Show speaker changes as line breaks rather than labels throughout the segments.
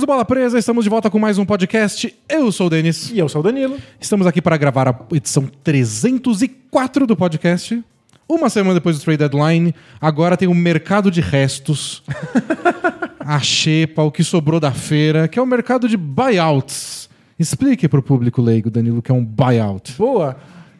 amigos do Bola Presa, estamos de volta com mais um podcast. Eu sou o Denis.
E eu sou o Danilo.
Estamos aqui para gravar a edição 304 do podcast. Uma semana depois do trade deadline, agora tem o mercado de restos, a xepa, o que sobrou da feira, que é o mercado de buyouts. Explique para o público leigo, Danilo, que é um buyout.
Boa.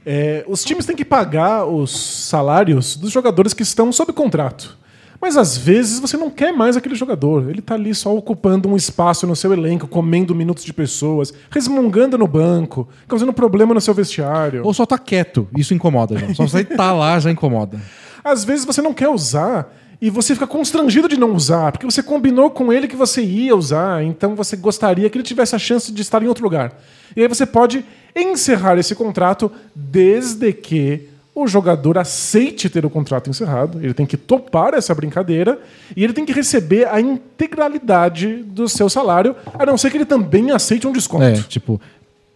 É, os times têm que pagar os salários dos jogadores que estão sob contrato. Mas às vezes você não quer mais aquele jogador. Ele tá ali só ocupando um espaço no seu elenco, comendo minutos de pessoas, resmungando no banco, causando problema no seu vestiário.
Ou só tá quieto, isso incomoda já. Só você tá lá já incomoda.
Às vezes você não quer usar e você fica constrangido de não usar, porque você combinou com ele que você ia usar, então você gostaria que ele tivesse a chance de estar em outro lugar. E aí você pode encerrar esse contrato desde que o jogador aceite ter o contrato encerrado, ele tem que topar essa brincadeira e ele tem que receber a integralidade do seu salário, a não ser que ele também aceite um desconto.
É, tipo,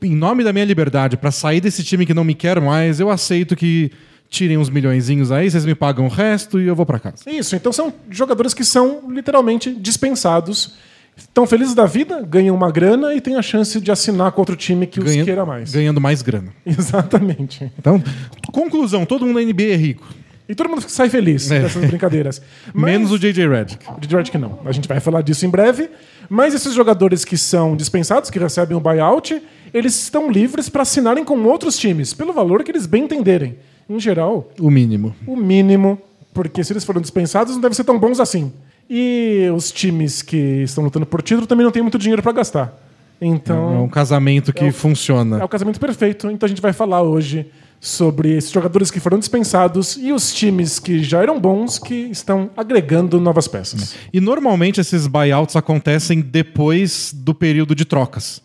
em nome da minha liberdade, para sair desse time que não me quer mais, eu aceito que tirem uns milhõezinhos aí, vocês me pagam o resto e eu vou para casa.
Isso, então são jogadores que são literalmente dispensados estão felizes da vida, ganham uma grana e têm a chance de assinar com outro time que
Ganha,
os queira mais.
Ganhando mais grana.
Exatamente.
Então, conclusão, todo mundo na NBA é rico.
E todo mundo sai feliz é. dessas brincadeiras.
Mas, Menos o JJ Redick.
O JJ Redick não. A gente vai falar disso em breve. Mas esses jogadores que são dispensados, que recebem o um buyout, eles estão livres para assinarem com outros times, pelo valor que eles bem entenderem. Em geral...
O mínimo.
O mínimo, porque se eles foram dispensados, não devem ser tão bons assim. E os times que estão lutando por título também não têm muito dinheiro para gastar. Então,
é um casamento que
é o,
funciona.
É o casamento perfeito. Então a gente vai falar hoje sobre esses jogadores que foram dispensados e os times que já eram bons que estão agregando novas peças.
E normalmente esses buyouts acontecem depois do período de trocas.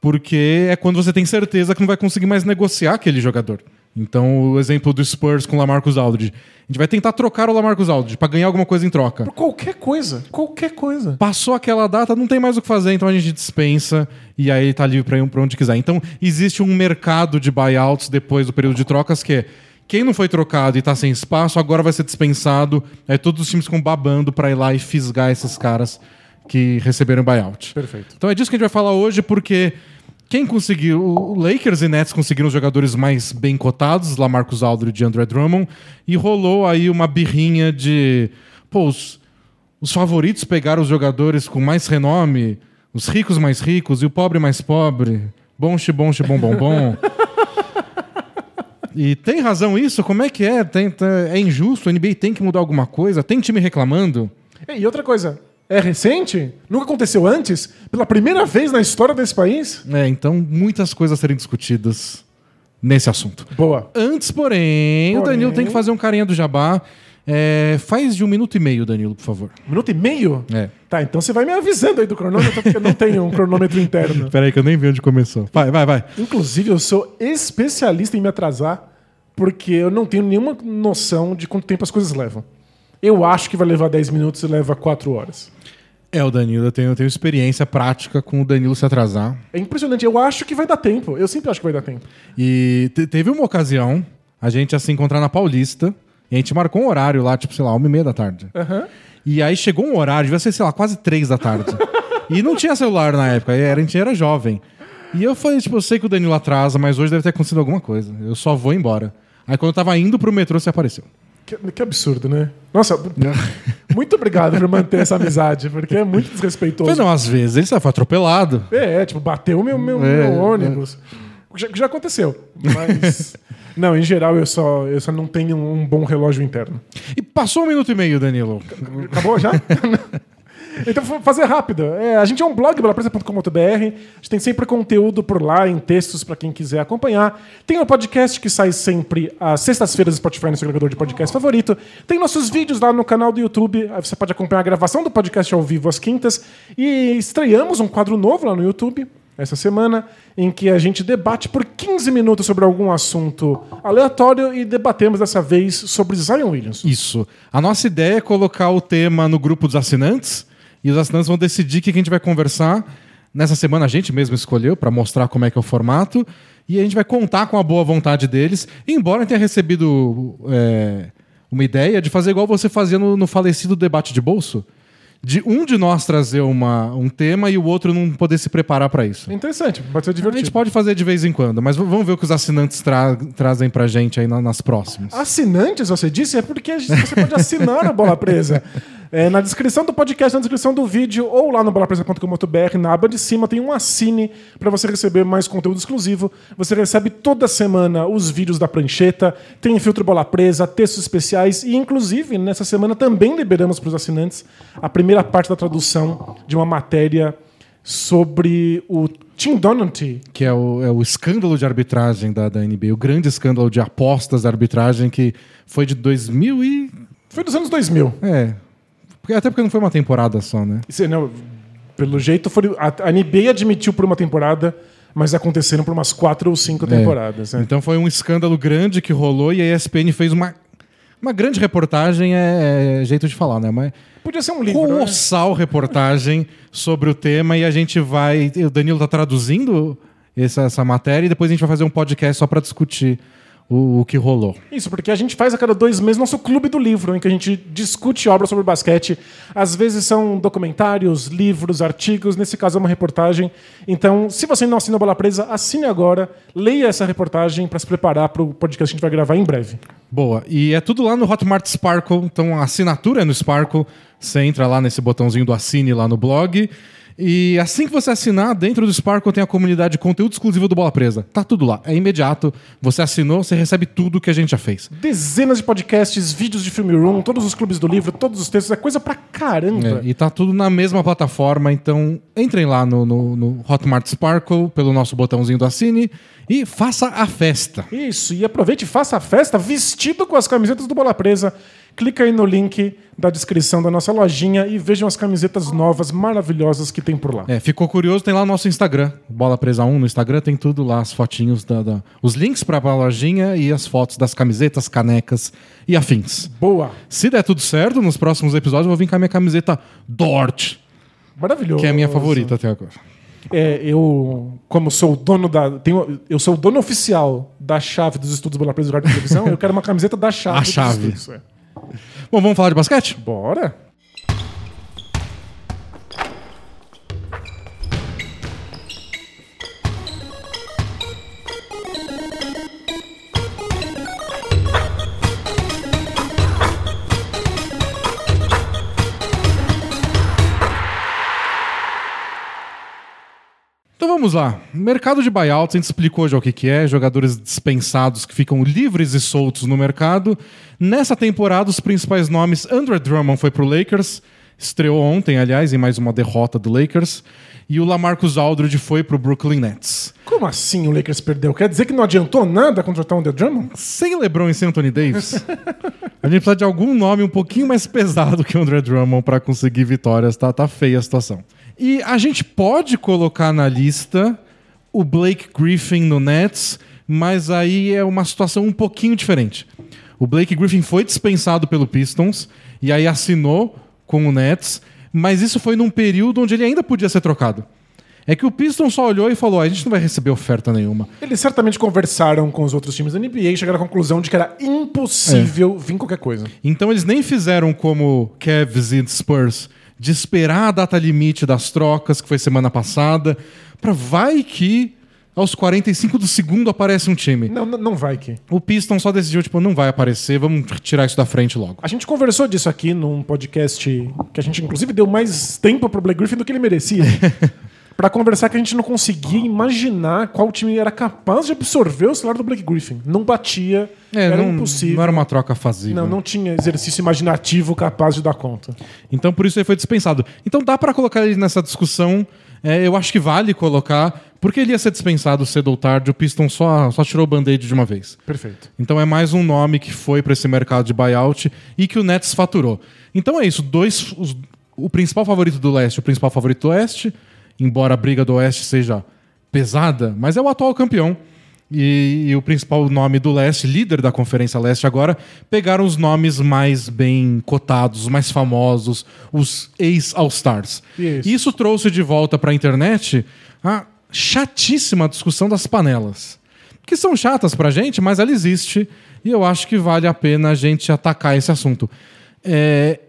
Porque é quando você tem certeza que não vai conseguir mais negociar aquele jogador. Então, o exemplo do Spurs com o Lamarcus Aldridge. A gente vai tentar trocar o Lamarcus Aldridge para ganhar alguma coisa em troca.
Por qualquer coisa. Qualquer coisa.
Passou aquela data, não tem mais o que fazer, então a gente dispensa e aí ele tá livre para ir para onde quiser. Então, existe um mercado de buyouts depois do período de trocas que é quem não foi trocado e está sem espaço, agora vai ser dispensado. Aí todos os times ficam babando para ir lá e fisgar esses caras que receberam buyout.
Perfeito.
Então é disso que a gente vai falar hoje, porque quem conseguiu? O Lakers e Nets conseguiram os jogadores mais bem cotados, Lamarcus Aldridge e André Drummond, e rolou aí uma birrinha de. Pô, os, os favoritos pegaram os jogadores com mais renome, os ricos mais ricos e o pobre mais pobre. Bom, bom, bom, bom, bom. E tem razão isso? Como é que é? Tem, é injusto? A NBA tem que mudar alguma coisa? Tem time reclamando?
E outra coisa, é recente? Nunca aconteceu antes? Pela primeira vez na história desse país?
É, então muitas coisas a serem discutidas nesse assunto.
Boa.
Antes, porém, porém... o Danilo tem que fazer um carinha do jabá. É, faz de um minuto e meio, Danilo, por favor.
Um minuto e meio?
É.
Tá, então você vai me avisando aí do cronômetro, porque eu não tenho um cronômetro interno.
Peraí, que eu nem vi onde começou. Vai, vai, vai.
Inclusive, eu sou especialista em me atrasar, porque eu não tenho nenhuma noção de quanto tempo as coisas levam. Eu acho que vai levar 10 minutos e leva 4 horas.
É, o Danilo, eu tenho, eu tenho experiência prática com o Danilo se atrasar.
É impressionante, eu acho que vai dar tempo. Eu sempre acho que vai dar tempo.
E teve uma ocasião, a gente ia se encontrar na Paulista, e a gente marcou um horário lá, tipo, sei lá, uma e meia da tarde. E aí chegou um horário, devia ser, sei lá, quase três da tarde. e não tinha celular na época, a gente era jovem. E eu falei, tipo, eu sei que o Danilo atrasa, mas hoje deve ter acontecido alguma coisa. Eu só vou embora. Aí quando eu tava indo pro metrô, você apareceu.
Que, que, absurdo, né? Nossa, muito obrigado por manter essa amizade, porque é muito desrespeitoso.
Mas não, às vezes ele foi atropelado.
É, é tipo, bateu meu, meu, é, meu ônibus. É. Já, já, aconteceu. Mas. não, em geral eu só, eu só não tenho um bom relógio interno.
E passou um minuto e meio, Danilo.
Acabou já? Então, fazer rápido. É, a gente é um blog, balapresa.com.br. A gente tem sempre conteúdo por lá, em textos, para quem quiser acompanhar. Tem o podcast que sai sempre às sextas-feiras no Spotify, no seu agregador de podcast favorito. Tem nossos vídeos lá no canal do YouTube. Você pode acompanhar a gravação do podcast ao vivo às quintas. E estreamos um quadro novo lá no YouTube essa semana, em que a gente debate por 15 minutos sobre algum assunto aleatório e debatemos dessa vez sobre Zion Williams.
Isso. A nossa ideia é colocar o tema no grupo dos assinantes e os assinantes vão decidir o que a gente vai conversar. Nessa semana a gente mesmo escolheu para mostrar como é que é o formato. E a gente vai contar com a boa vontade deles. Embora tenha recebido é, uma ideia de fazer igual você fazia no, no falecido debate de bolso de um de nós trazer uma, um tema e o outro não poder se preparar para isso.
Interessante, pode ser
A
divertido.
gente pode fazer de vez em quando, mas vamos ver o que os assinantes tra- trazem pra gente aí na- nas próximas.
Assinantes, você disse, é porque a você pode assinar o Bola Presa. É, na descrição do podcast, na descrição do vídeo ou lá no bolapresa.com.br, na aba de cima tem um assine para você receber mais conteúdo exclusivo. Você recebe toda semana os vídeos da prancheta, tem filtro Bola Presa, textos especiais e, inclusive, nessa semana também liberamos para os assinantes a primeira parte da tradução de uma matéria sobre o Tim Donaghy,
Que é o, é o escândalo de arbitragem da, da NBA, o grande escândalo de apostas da arbitragem que foi de 2000 e...
foi dos anos 2000.
É, porque- até porque não foi uma temporada só, né?
Isso, não, pelo jeito, foi, a, a NBA admitiu por uma temporada, mas aconteceram por umas quatro ou cinco temporadas. né?
Então foi um escândalo grande que rolou e a ESPN fez uma, uma grande reportagem, é, é jeito de falar, né? Mas
Podia ser um livro. né?
colossal reportagem sobre o tema e a gente vai. O Danilo tá traduzindo essa, essa matéria e depois a gente vai fazer um podcast só para discutir o, o que rolou.
Isso, porque a gente faz a cada dois meses nosso clube do livro, em que a gente discute obras sobre basquete. Às vezes são documentários, livros, artigos, nesse caso é uma reportagem. Então, se você não assina a Bola Presa, assine agora, leia essa reportagem para se preparar para o podcast que a gente vai gravar em breve.
Boa. E é tudo lá no Hotmart Sparkle. Então a assinatura é no Sparkle. Você entra lá nesse botãozinho do assine lá no blog. E assim que você assinar, dentro do Sparkle tem a comunidade de conteúdo exclusivo do Bola Presa. Tá tudo lá. É imediato. Você assinou, você recebe tudo que a gente já fez.
Dezenas de podcasts, vídeos de filme room, todos os clubes do livro, todos os textos, é coisa pra caramba.
É, e tá tudo na mesma plataforma, então entrem lá no, no, no Hotmart Sparkle pelo nosso botãozinho do assine e faça a festa.
Isso, e aproveite e faça a festa vestido com as camisetas do Bola Presa. Clica aí no link da descrição da nossa lojinha e vejam as camisetas novas, maravilhosas que tem por lá.
É, ficou curioso, tem lá no nosso Instagram, Bola Presa 1 no Instagram, tem tudo lá, as fotinhos, da, da- os links pra lojinha e as fotos das camisetas, canecas e afins.
Boa,
Se der tudo certo, nos próximos episódios eu vou vir com a minha camiseta Dort,
maravilhoso.
que é a minha favorita até agora.
É, eu, como sou o dono da. Tenho, eu sou o dono oficial da chave dos estudos Bola Presa do Rádio Televisão, eu quero uma camiseta da chave.
A chave.
estudos, é.
Bom, vamos falar de basquete?
Bora?
Vamos lá. Mercado de buyouts, a gente explicou já o que, que é, jogadores dispensados que ficam livres e soltos no mercado. Nessa temporada, os principais nomes, Andre Drummond foi pro Lakers, estreou ontem, aliás, em mais uma derrota do Lakers, e o Lamarcus Aldridge foi pro Brooklyn Nets.
Como assim o Lakers perdeu? Quer dizer que não adiantou nada contratar um The Drummond?
Sem LeBron e sem Anthony Davis, a gente precisa de algum nome um pouquinho mais pesado que o Andre Drummond para conseguir vitórias, tá, tá feia a situação. E a gente pode colocar na lista o Blake Griffin no Nets, mas aí é uma situação um pouquinho diferente. O Blake Griffin foi dispensado pelo Pistons e aí assinou com o Nets, mas isso foi num período onde ele ainda podia ser trocado. É que o Pistons só olhou e falou: a gente não vai receber oferta nenhuma.
Eles certamente conversaram com os outros times da NBA e chegaram à conclusão de que era impossível vir qualquer coisa.
Então eles nem fizeram como Cavs e Spurs de esperar a data limite das trocas, que foi semana passada, para vai que aos 45 do segundo aparece um time.
Não, não vai que.
O Piston só decidiu, tipo, não vai aparecer, vamos tirar isso da frente logo.
A gente conversou disso aqui num podcast que a gente, inclusive, deu mais tempo pro Blake Griffin do que ele merecia. Pra conversar que a gente não conseguia imaginar qual time era capaz de absorver o salário do Blake Griffin. Não batia,
É,
era
não,
impossível.
não era uma troca fazível.
Não, não tinha exercício imaginativo capaz de dar conta.
Então por isso ele foi dispensado. Então dá pra colocar ele nessa discussão. É, eu acho que vale colocar, porque ele ia ser dispensado cedo ou tarde. O Piston só, só tirou o band-aid de uma vez.
Perfeito.
Então é mais um nome que foi para esse mercado de buyout e que o Nets faturou. Então é isso, dois, os- o principal favorito do leste, o principal favorito do oeste, embora a briga do oeste seja pesada, mas é o atual campeão. E, e o principal nome do leste, líder da Conferência Leste agora, pegaram os nomes mais bem cotados, os mais famosos, os ex-All-Stars.
Isso.
Isso trouxe de volta para a internet a chatíssima discussão das panelas que são chatas pra gente, mas ela existe e eu acho que vale a pena a gente atacar esse assunto. É,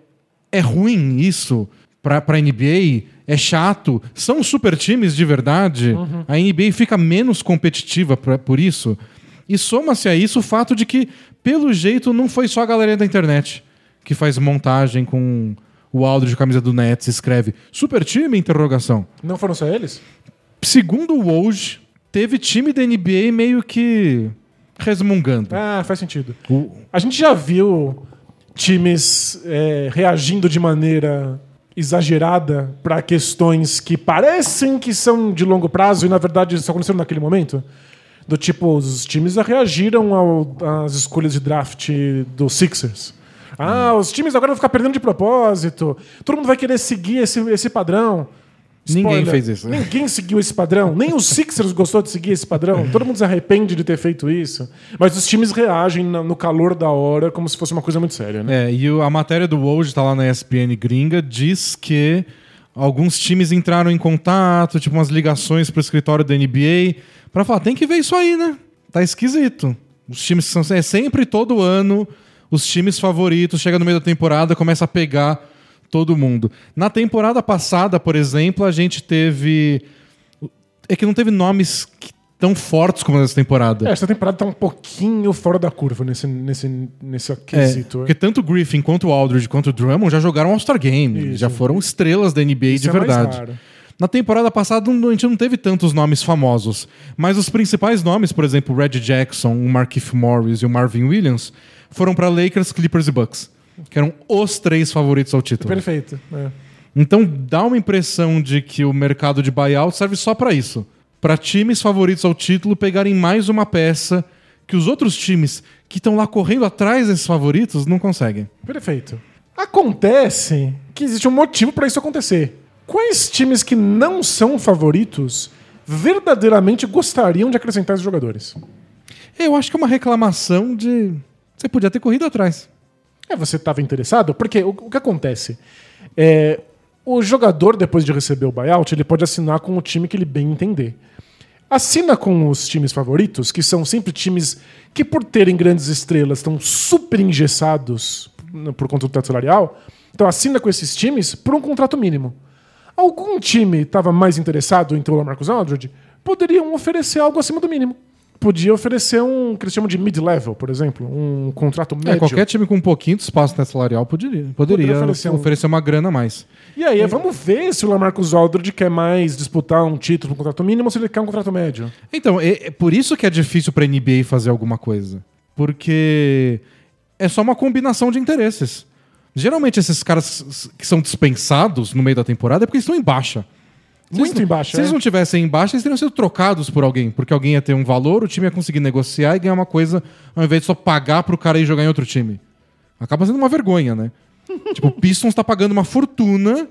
é ruim isso pra, pra NBA é chato. São super times de verdade. A NBA fica menos competitiva pra- por isso. E soma-se a isso o fato de que, pelo jeito, não foi só a galera da internet que faz montagem com o áudio de camisa do Nets e escreve super time, interrogação.
Não foram só eles?
Segundo o Woj, teve time da NBA meio que resmungando.
Ah, faz sentido.
O-
A gente já viu times é, reagindo de maneira exagerada para questões que parecem que são de longo prazo e na verdade só aconteceram naquele momento. Do tipo, os times reagiram às escolhas de draft do Sixers. Ah, os times agora vão ficar perdendo de propósito. Todo mundo vai querer seguir esse, esse padrão.
Ninguém fez isso.
Ninguém seguiu esse padrão. Nem os Sixers gostou de seguir esse padrão. Todo mundo se arrepende de ter feito isso. Mas os times reagem no calor da hora como se fosse uma coisa muito séria, né?
É, e a matéria do Woj tá lá na ESPN gringa, diz que alguns times entraram em contato, tipo umas ligações pro escritório da NBA, pra falar, tem que ver isso aí, né? Tá esquisito. Os times são é sempre todo ano, os times favoritos chega no meio da temporada, começa a pegar todo mundo. Na temporada passada, por exemplo, a gente teve é que não teve nomes tão fortes como nessa temporada.
É, essa temporada tá um pouquinho fora da curva nesse, nesse, nesse
É,
quesito.
porque tanto o Griffin quanto o Aldridge quanto o Drummond já jogaram All-Star Game.
Isso.
Já foram estrelas da NBA
Isso
de
é
verdade. Na temporada passada a gente não teve tantos nomes famosos, mas os principais nomes, por exemplo, o Red Jackson, o Markif Morris e o Marvin Williams, foram para Lakers, Clippers e Bucks, que eram os três favoritos ao título.
Perfeito. é.
Então dá uma impressão de que o mercado de buyout serve só para isso, para times favoritos ao título pegarem mais uma peça que os outros times que estão lá correndo atrás desses favoritos não conseguem.
Perfeito. Acontece que existe um motivo para isso acontecer. Quais times que não são favoritos verdadeiramente gostariam de acrescentar esses jogadores?
Eu acho que é uma reclamação de você podia ter corrido atrás.
É, você estava interessado? Porque o, o que acontece? É, o jogador, depois de receber o buyout, ele pode assinar com o time que ele bem entender. Assina com os times favoritos, que são sempre times que, por terem grandes estrelas, estão super engessados por- conta do teto salarial. Então assina com esses times por um contrato mínimo. Algum time estava mais interessado em ter o Lamarcus Aldridge? Poderiam oferecer algo acima do mínimo. Podia oferecer um que eles chamam de mid-level, por exemplo, um contrato médio.
É, qualquer time com um pouquinho de espaço net salarial poderia, poderia
Poderia
oferecer,
oferecer um-
uma grana a mais.
E aí, vamos ver se o Lamarcus Aldridge quer mais disputar um título com um contrato mínimo ou se ele quer um contrato médio.
Então, é, é por isso que é difícil pra NBA fazer alguma coisa. Porque é só uma combinação de interesses. Geralmente, esses caras que são dispensados no meio da temporada é porque eles estão em baixa.
Muito
eles não-
em baixa,
Se eles
é.
não tivessem em baixa, eles teriam sido trocados por alguém. Porque alguém ia ter um valor, o time ia conseguir negociar e ganhar uma coisa ao invés de só pagar pro cara ir jogar em outro time. Acaba sendo uma vergonha, né? tipo, o Pistons tá pagando uma fortuna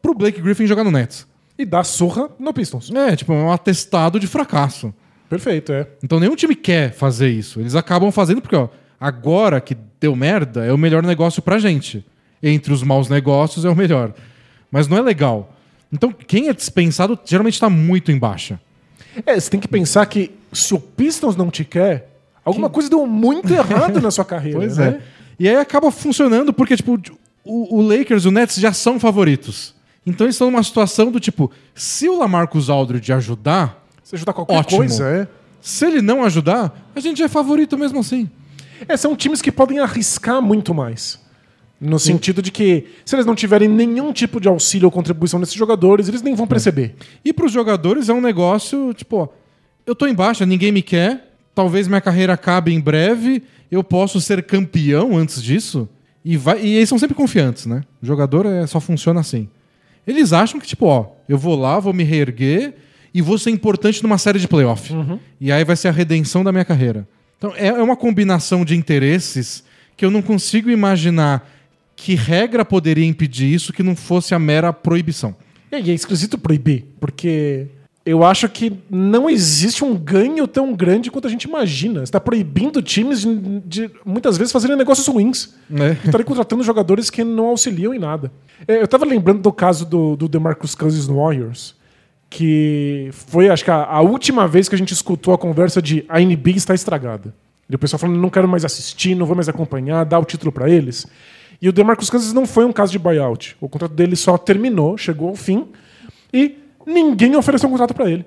pro Blake Griffin jogar no Nets.
E dá surra no Pistons.
É, tipo, é um atestado de fracasso.
Perfeito, é.
Então nenhum time quer fazer isso. Eles acabam fazendo porque, ó, agora que deu merda, é o melhor negócio pra gente. Entre os maus negócios é o melhor. Mas não é legal. Então, quem é dispensado geralmente tá muito em baixa.
É, você tem que pensar que se o Pistons não te quer, alguma coisa deu muito errado na sua carreira.
Pois
né?
é. E aí acaba funcionando porque, tipo, o, o Lakers e o Nets já são favoritos. Então eles estão numa situação do tipo, se o Lamarcus Aldridge ajudar,
Você ajudar qualquer
Ótimo.
coisa, é.
se ele não ajudar, a gente é favorito mesmo assim.
É, são times que podem arriscar muito mais. No sentido de que, se eles não tiverem nenhum tipo de auxílio ou contribuição desses jogadores, eles nem vão perceber.
E pros jogadores é um negócio, tipo, ó, eu tô em baixa, ninguém me quer, talvez minha carreira acabe em breve, eu posso ser campeão antes disso. E, vai, e eles são sempre confiantes, né? O jogador é, só funciona assim. Eles acham que, tipo, ó, eu vou lá, vou me reerguer e vou ser importante numa série de playoff. E aí vai ser a redenção da minha carreira. Então é, é uma combinação de interesses que eu não consigo imaginar que regra poderia impedir isso que não fosse a mera proibição.
E é esquisito proibir, porque eu acho que não existe um ganho tão grande quanto a gente imagina. Você está proibindo times de, de, muitas vezes fazerem negócios ruins.
É.
Estarem contratando jogadores que não auxiliam em nada. É, Eu estava lembrando do caso do, do DeMarcus Cousins no Warriors, que foi, acho que, a, a última vez que a gente escutou a conversa de a NBA está estragada. E o pessoal falando, não quero mais assistir, não vou mais acompanhar, dá o título para eles. E o DeMarcus Cousins não foi um caso de buyout. O contrato dele só terminou, chegou ao fim, e ninguém ofereceu um contrato para ele.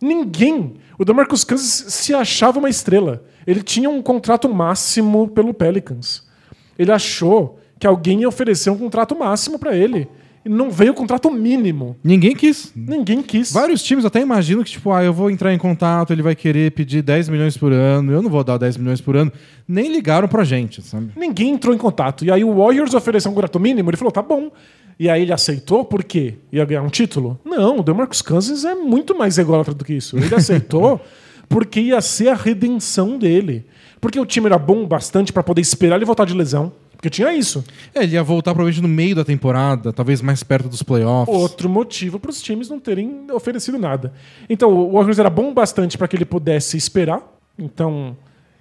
Ninguém. O DeMarcus Cousins se achava uma estrela. Ele tinha um contrato máximo pelo Pelicans. Ele achou que alguém ia oferecer um contrato máximo para ele. E não veio o contrato mínimo.
Ninguém quis.
Ninguém quis.
Vários times até imaginam que, tipo, ah, eu vou entrar em contato, ele vai querer pedir 10 milhões por ano, eu não vou dar 10 milhões por ano. Nem ligaram pra gente, sabe?
Ninguém entrou em contato. E aí o Warriors ofereceu um contrato mínimo, ele falou, tá bom. E aí ele aceitou por quê? Ia ganhar um título? Não, o DeMarcus Cousins é muito mais ególatra do que isso. Ele aceitou porque ia ser a redenção dele. Porque o time era bom bastante para poder esperar ele voltar de lesão. Porque tinha isso.
É, ele ia voltar provavelmente no meio da temporada, talvez mais perto dos playoffs.
Outro motivo para os times não terem oferecido nada. Então, o Warriors era bom bastante para que ele pudesse esperar. Então,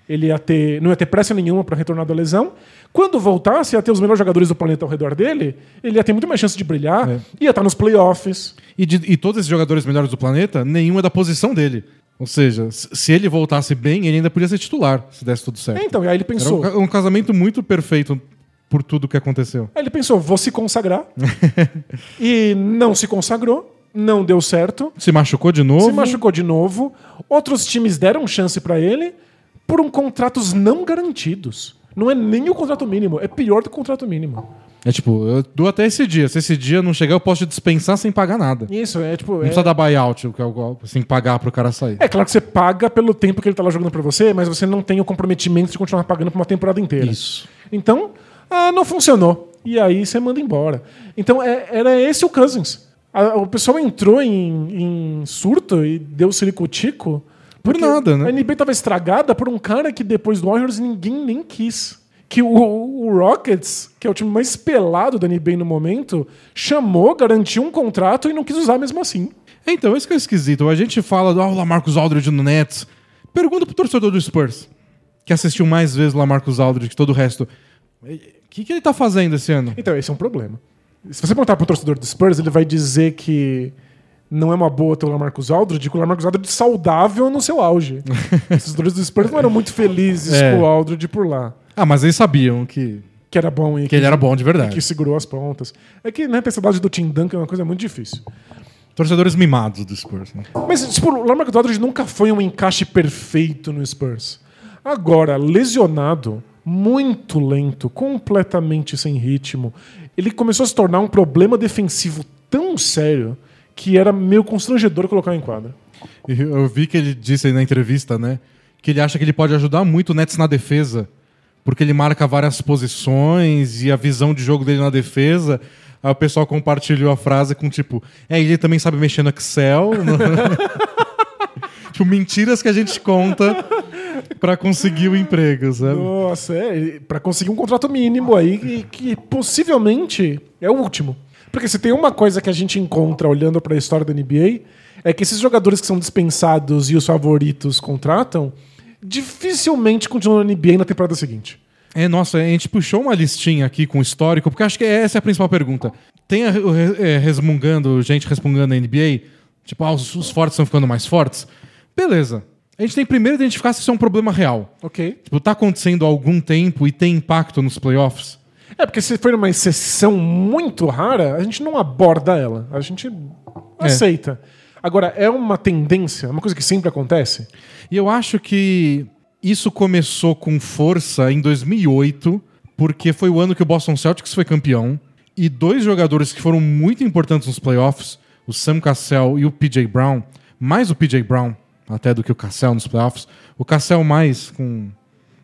ele ia ter, não ia ter pressa nenhuma para retornar da lesão. Quando voltasse, ia ter os melhores jogadores do planeta ao redor dele, ele ia ter muito mais chance de brilhar,
É.
ia estar nos playoffs.
E, de- e todos esses jogadores melhores do planeta, nenhum é da posição dele. Ou seja, se ele voltasse bem, ele ainda podia ser titular, se desse tudo certo.
É, então, e aí ele
Era
pensou.
um, ca- um casamento muito perfeito por tudo que aconteceu.
Aí ele pensou, vou se consagrar. e não se consagrou, não deu certo.
Se machucou de novo.
Se machucou de novo. Outros times deram chance pra ele por um contratos não garantidos. Não é nem o contrato mínimo, é pior do que o contrato mínimo.
É tipo, eu dou até esse dia. Se esse dia não chegar, eu posso te dispensar sem pagar nada.
Isso, é tipo.
Não
É,
precisa dar buyout, que é o- sem pagar pro cara sair.
é claro que você paga pelo tempo que ele tá lá jogando pra você, mas você não tem o comprometimento de continuar pagando por uma temporada inteira.
Isso.
Então, ah, não funcionou. E aí você manda embora. Então, é- era esse o Cousins. A- o pessoal entrou em, em surto e deu ciricutico.
Por nada, né?
A NBA tava estragada por um cara que depois do Warriors ninguém nem quis. Que o, o Rockets, que é o time mais pelado da NBA no momento, chamou, garantiu um contrato e não quis usar mesmo assim.
Então, isso que é esquisito. A gente fala do ah, o Lamarcus Aldridge no Nets. Pergunta pro torcedor do Spurs, que assistiu mais vezes o Lamarcus Aldridge que todo o resto. O que, que ele tá fazendo esse ano?
Então, esse é um problema. Se você perguntar pro torcedor do Spurs, ele vai dizer que não é uma boa ter o Lamarcus Aldridge, que o Lamarcus Aldridge saudável no seu auge. Esses torcedores do Spurs não eram muito felizes
É.
com o Aldridge por lá.
Ah, mas eles sabiam que,
Que era bom e
que ele era bom de verdade.
que segurou as pontas. É que né, ter saudade do Tim Duncan é uma coisa muito difícil.
Torcedores mimados do Spurs. Né?
Mas tipo, o Lamarcus Aldridge nunca foi um encaixe perfeito no Spurs. Agora, lesionado, muito lento, completamente sem ritmo, ele começou a se tornar um problema defensivo tão sério que era meio constrangedor colocar em quadra.
Eu vi que ele disse aí na entrevista, né? Que ele acha que ele pode ajudar muito o Nets na defesa. Porque ele marca várias posições e a visão de jogo dele na defesa. Aí o pessoal compartilhou a frase com tipo, é, ele também sabe mexer no Excel. tipo, mentiras que a gente conta pra conseguir o emprego, sabe?
Nossa, é, para conseguir um contrato mínimo aí que, que possivelmente é o último. Porque se tem uma coisa que a gente encontra olhando para a história da NBA, é que esses jogadores que são dispensados e os favoritos contratam, dificilmente continuam na NBA na temporada seguinte.
É, nossa, a gente puxou uma listinha aqui com histórico, porque acho que essa é a principal pergunta. Tem a- o é, resmungando, gente respungando na NBA, tipo, ah, os, os fortes estão ficando mais fortes. Beleza. A gente tem primeiro identificar se isso é um problema real.
Ok?
Tipo, tá acontecendo há algum tempo e tem impacto nos playoffs?
É, porque se for uma exceção muito rara, a gente não aborda ela. A gente aceita. Agora, é uma tendência, uma coisa que sempre acontece?
E eu acho que isso começou com força em 2008, porque foi o ano que o Boston Celtics foi campeão. E dois jogadores que foram muito importantes nos playoffs, o Sam Cassell e o PJ Brown, mais o PJ Brown até do que o Cassell nos playoffs, o Cassell mais com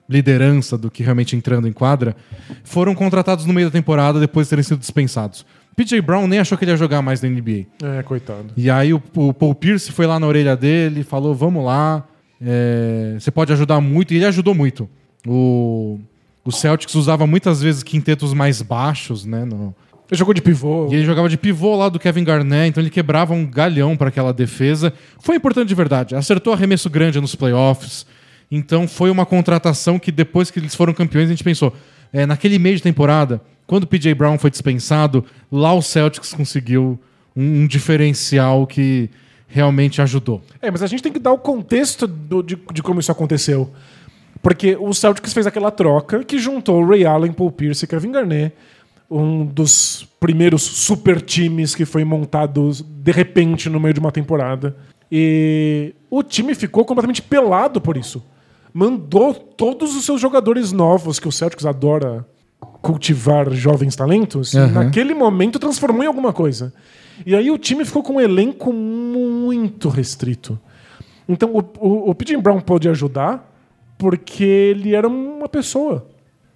liderança do que realmente entrando em quadra, foram contratados no meio da temporada depois de terem sido dispensados. PJ Brown nem achou que ele ia jogar mais na NBA.
É, coitado.
E aí o, o Paul Pierce foi lá na orelha dele, falou: vamos lá, é, você pode ajudar muito. E ele ajudou muito. O, o Celtics usava muitas vezes quintetos mais baixos, né? no-
Ele jogou de pivô.
e ele jogava de pivô lá do Kevin Garnett, então ele quebrava um galhão para aquela defesa. Foi importante de verdade. Acertou arremesso grande nos playoffs. Então foi uma contratação que depois que eles foram campeões, a gente pensou: é, naquele meio de temporada, quando o PJ Brown foi dispensado, lá o Celtics conseguiu um, um diferencial que realmente ajudou.
É, mas a gente tem que dar o contexto do- de, de como isso aconteceu. Porque o Celtics fez aquela troca que juntou Ray Allen, Paul Pierce e Kevin Garnett, um dos primeiros super times que foi montado de repente no meio de uma temporada. E o time ficou completamente pelado por isso. Mandou todos os seus jogadores novos, que o Celtics adora cultivar jovens talentos,
Uhum.
naquele momento transformou em alguma coisa. E aí o time ficou com um elenco muito restrito. Então o, o, o PJ Brown pôde ajudar porque ele era uma pessoa.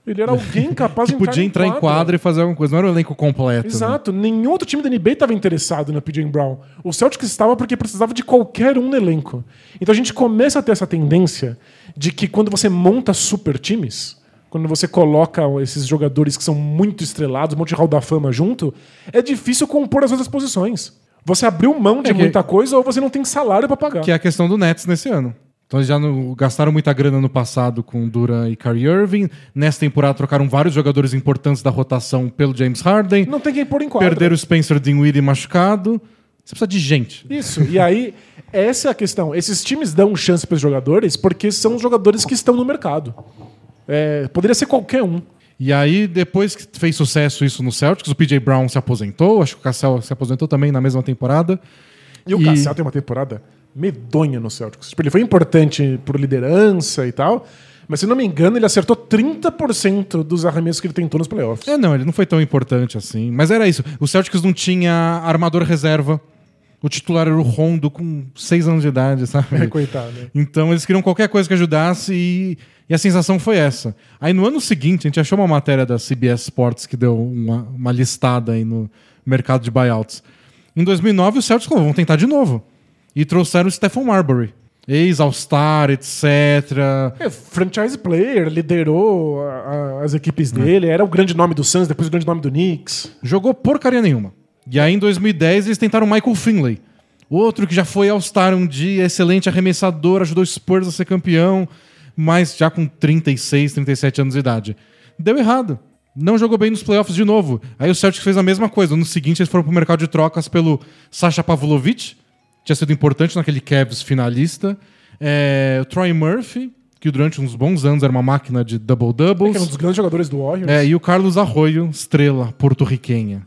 Ele era alguém capaz de
podia entrar em quadra e fazer alguma coisa. Não era o elenco completo. né?
Exato. Nenhum outro time da NBA estava interessado na PJ Brown. O Celtics estava porque precisava de qualquer um no elenco. Então a gente começa a ter essa tendência de que quando você monta super times, quando você coloca esses jogadores que são muito estrelados, um monte de hall da fama junto, é difícil compor as outras posições. Você abriu mão de
É que-
muita coisa ou você não tem salário para pagar.
Que é a questão do Nets nesse ano. Então eles já não- gastaram muita grana no passado com Duran e Kyrie Irving. Nessa temporada trocaram vários jogadores importantes da rotação pelo James Harden.
Não tem quem pôr em quadra.
Perderam o Spencer Dinwiddie machucado. Você precisa de gente.
Isso. E aí, essa é a questão. Esses times dão chance para os jogadores porque são os jogadores que estão no mercado. É, poderia ser qualquer um.
E aí, depois que fez sucesso isso no Celtics, o PJ Brown se aposentou. Acho que o Cassell se aposentou também na mesma temporada.
E o
E-
Cassell tem uma temporada medonha no Celtics. Tipo, ele foi importante por liderança e tal, mas se não me engano, ele acertou 30% dos arremessos que ele tentou nos playoffs.
É, não, ele não foi tão importante assim. Mas era isso. O Celtics não tinha armador reserva. O titular era o Rondo com seis anos de idade, sabe?
É, coitado. né?
Então eles queriam qualquer coisa que ajudasse e, e a sensação foi essa. Aí no ano seguinte, a gente achou uma matéria da CBS Sports que deu uma, uma listada aí no mercado de buyouts. Em 2009, o Celtics falou, vamos tentar de novo. E trouxeram o Stephen Marbury. Ex-All-Star, etc.
É, franchise player, liderou a- a- as equipes dele, era o grande nome do Suns, depois o grande nome do Knicks.
Jogou porcaria nenhuma. E aí, em 2010, eles tentaram Michael Finley. Outro que já foi All-Star um dia, excelente arremessador, ajudou o Spurs a ser campeão, mas já com 36, 37 anos de idade. Deu errado. Não jogou bem nos playoffs de novo. Aí o Celtics fez a mesma coisa. No seguinte, eles foram pro mercado de trocas pelo Sasha Pavlovic, tinha sido importante naquele Cavs finalista. É, o Troy Murphy, que durante uns bons anos era uma máquina de
Que era um
double-doubles.
dos grandes jogadores do Warriors.
É, e o Carlos Arroio, estrela porto-riquenha.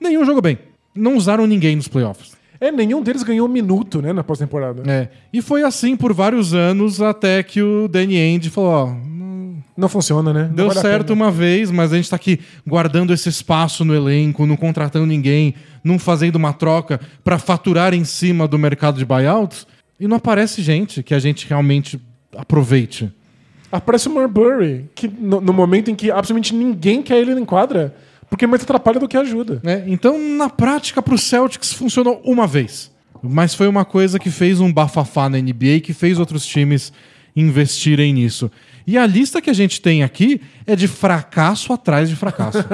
Nenhum jogou bem. Não usaram ninguém nos playoffs.
É, nenhum deles ganhou um minuto, né, na pós-temporada.
É. E foi assim por vários anos até que o Danny Ainge falou: ó,
Não funciona, né? Não
deu
vale
certo uma vez, mas a gente tá aqui guardando esse espaço no elenco, não contratando ninguém, não fazendo uma troca pra faturar em cima do mercado de buyouts. E não aparece gente que a gente realmente aproveite.
Aparece o Marbury, que no, no momento em que absolutamente ninguém quer ele em quadra, porque mais atrapalha do que ajuda.
né? Então, na prática, pro Celtics funcionou uma vez. Mas foi uma coisa que fez um bafafá na NBA, que fez outros times investirem nisso. E a lista que a gente tem aqui é de fracasso atrás de fracasso.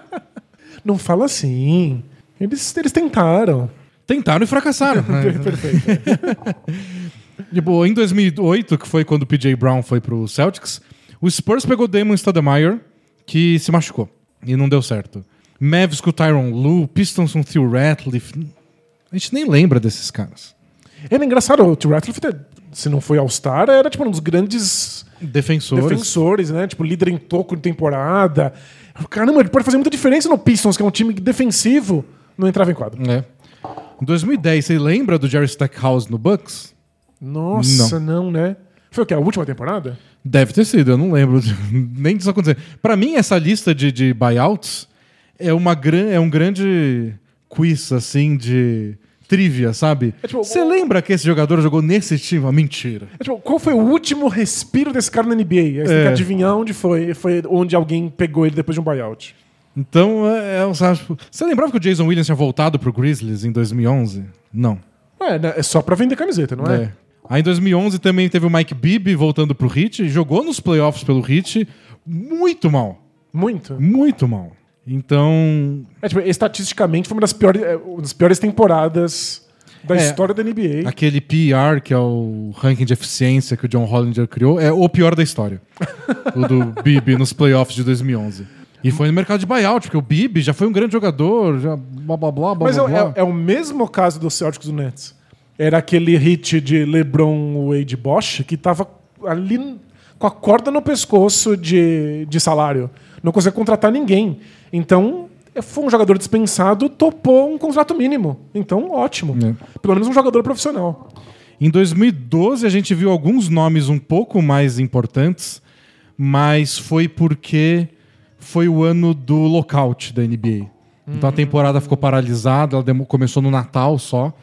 Não fala assim. Eles, eles tentaram.
Tentaram e fracassaram. né?
Perfeito.
Tipo, em 2008, que foi quando o PJ Brown foi pro Celtics, o Spurs pegou Damon Stoudemire, que se machucou e não deu certo. Mavs com o Tyron Lue, Pistons com o Theo Ratliff. A gente nem lembra desses caras.
Era engraçado, o T. Ratliff, se não foi All-Star, era tipo um dos grandes
Defensores.
defensores, né? Tipo, líder em toco de temporada. Caramba, ele pode fazer muita diferença no Pistons, que é um time defensivo, não entrava em quadro.
É. Em 2010, você lembra do Jerry Stackhouse no Bucks?
Nossa, não, né? Foi o quê? A última temporada?
Deve ter sido, eu não lembro nem disso acontecer. Pra mim, essa lista de, de buyouts é, uma gran, é um grande quiz, assim, de trivia, sabe?
É tipo,
Você lembra que esse jogador jogou nesse time? Ah, mentira.
É, tipo, qual foi o último respiro desse cara na NBA? Aí você tem que
É.
adivinhar onde foi. Foi onde alguém pegou ele depois de um buyout.
Então, é, é, sabe, tipo, você lembrava que o Jason Williams tinha voltado pro Grizzlies em 2011? Não.
É, né? é só pra vender camiseta, não é?
Aí em 2011 também teve o Mike Bibby voltando pro Heat, jogou nos playoffs pelo Heat, muito mal.
Muito.
Muito mal. Então,
É, tipo, estatisticamente foi uma das piores, é, uma das piores temporadas da
É,
história da NBA.
aquele PR, que é o ranking de eficiência que o John Hollinger criou, é o pior da história. o do Bibby nos playoffs de 2011. E foi no mercado de buyout, porque o Bibby já foi um grande jogador, já blá blá blá blá
Mas é,
blá. blá.
é- é o mesmo caso do Celtics do Nets. Era aquele hit de LeBron, Wade Bosch que tava ali com a corda no pescoço de, de salário. Não consegue contratar ninguém. Então, foi um jogador dispensado, topou um contrato mínimo. Então, ótimo.
É.
Pelo menos um jogador profissional.
Em 2012 a gente viu alguns nomes um pouco mais importantes, mas foi porque foi o ano do lockout da NBA. Então a temporada ficou paralisada, ela começou no Natal só.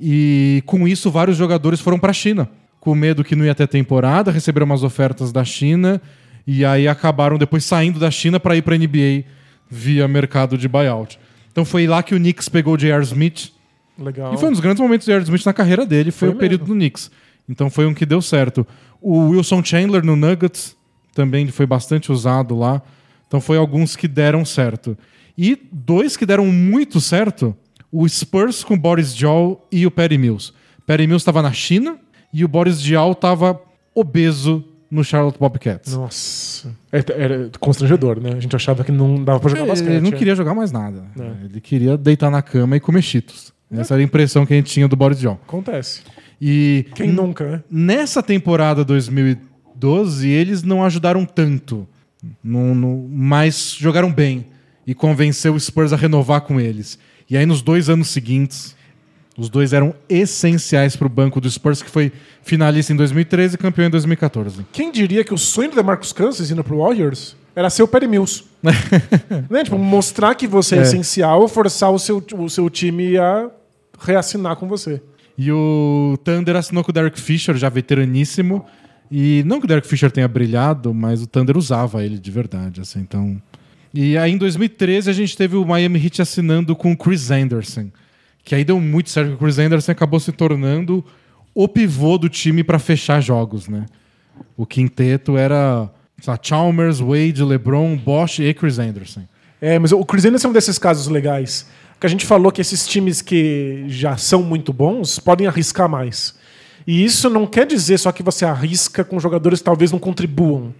E com isso vários jogadores foram para a China, com medo que não ia ter temporada, receberam umas ofertas da China e aí acabaram depois saindo da China para ir para a NBA via mercado de buyout. Então foi lá que o Knicks pegou o J.R. Smith,
Legal.
e foi um dos grandes momentos do Jared Smith na carreira dele, foi,
Foi
o período
mesmo.
do Knicks. Então foi um que deu certo. O Wilson Chandler no Nuggets também foi bastante usado lá. Então foi alguns que deram certo. E dois que deram muito certo, o Spurs com o Boris Diaw e o Perry Mills. Perry Mills estava na China e o Boris Diaw estava obeso no Charlotte Bobcats.
Nossa. É- Era constrangedor, né? A gente achava que não dava pra jogar
Ele-
basquete.
ele não
é.
queria jogar mais nada.
É.
Ele queria deitar na cama e comer cheetos. Essa era a impressão que a gente tinha do Boris Diaw.
Acontece.
E
Quem nunca, né?
nessa temporada 2012, eles não ajudaram tanto. Não- não- mas jogaram bem. E convenceu o Spurs a renovar com eles. E aí, nos dois anos seguintes, os dois eram essenciais para o banco do Spurs, que foi finalista em 2013 e campeão em 2014.
Quem diria que o sonho do DeMarcus Cousins indo pro Warriors era ser o Perry Mills? né? Tipo, mostrar que você é,
É.
essencial, forçar o seu, o seu time a reassinar com você.
E o Thunder assinou com o Derek Fisher, já veteraníssimo. E não que o Derek Fisher tenha brilhado, mas o Thunder usava ele de verdade. Assim, então... E aí em 2013 a gente teve o Miami Heat assinando com o Chris Anderson. Que aí deu muito certo, o Chris Anderson acabou se tornando o pivô do time para fechar jogos, né? O quinteto era lá, Chalmers, Wade, LeBron, Bosch e Chris Anderson.
É, mas o Chris Anderson é um desses casos legais. Que a gente falou que esses times que já são muito bons podem arriscar mais. E isso não quer dizer só que você arrisca com jogadores que talvez não contribuam.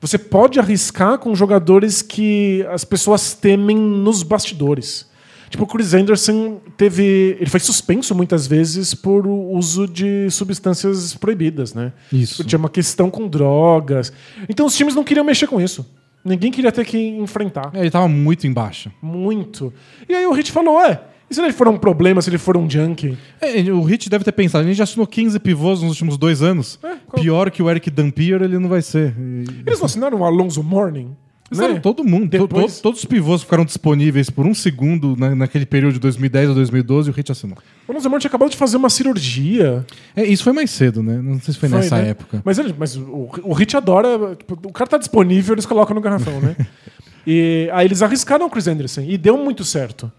Você pode arriscar com jogadores que as pessoas temem nos bastidores. Tipo, o Chris Anderson teve. Ele foi suspenso muitas vezes por uso de substâncias proibidas, né?
Isso.
Tinha uma questão com drogas. Então os times não queriam mexer com isso. Ninguém queria ter que enfrentar.
É, Ele tava muito embaixo.
Muito. E aí o Hit falou: ué, e se ele for um problema, se ele for um junkie?
É, o Hit deve ter pensado, a gente já assinou 15 pivôs nos últimos dois anos.
É, qual-
Pior que o Eric Dampier, ele não vai ser. E-
Eles não assinaram o Alonso Morning? Né?
todo mundo. to-
Depois-
to- todos os pivôs ficaram disponíveis por um segundo na- naquele período de 2010 a 2012 e o Hit assinou.
O Alonso Morning acabado de fazer uma cirurgia.
É, isso foi mais cedo, né? Não sei se foi,
Foi,
nessa
né?
época.
Mas, ele, mas o, o Hit adora. tipo, o cara tá disponível, eles colocam no garrafão, né? e aí eles arriscaram o Chris Anderson e deu muito certo.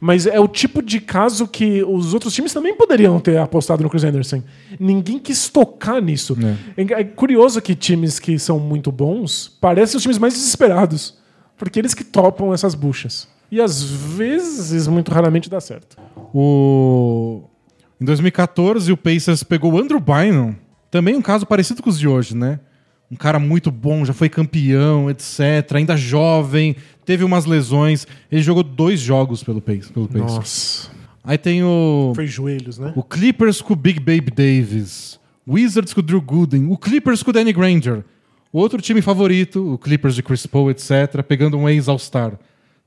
Mas é o tipo de caso que os outros times também poderiam ter apostado no Chris Anderson. Ninguém quis tocar nisso. É. é curioso que times que são muito bons parecem os times mais desesperados. Porque eles que topam essas buchas. E às vezes, muito raramente, dá certo.
O... Em 2014, o Pacers pegou o Andrew Bynum. Também um caso parecido com os de hoje, né? Um cara muito bom, já foi campeão, etc. Ainda jovem, teve umas lesões. Ele jogou dois jogos pelo Pacers. Pelo Pacers.
Nossa.
Aí tem o...
Foi joelhos, né?
O Clippers com o Big Baby Davis. Wizards com o Drew Gooden. O Clippers com o Danny Granger. O outro time favorito, o Clippers de Chris Paul, etc., pegando um ex-All-Star.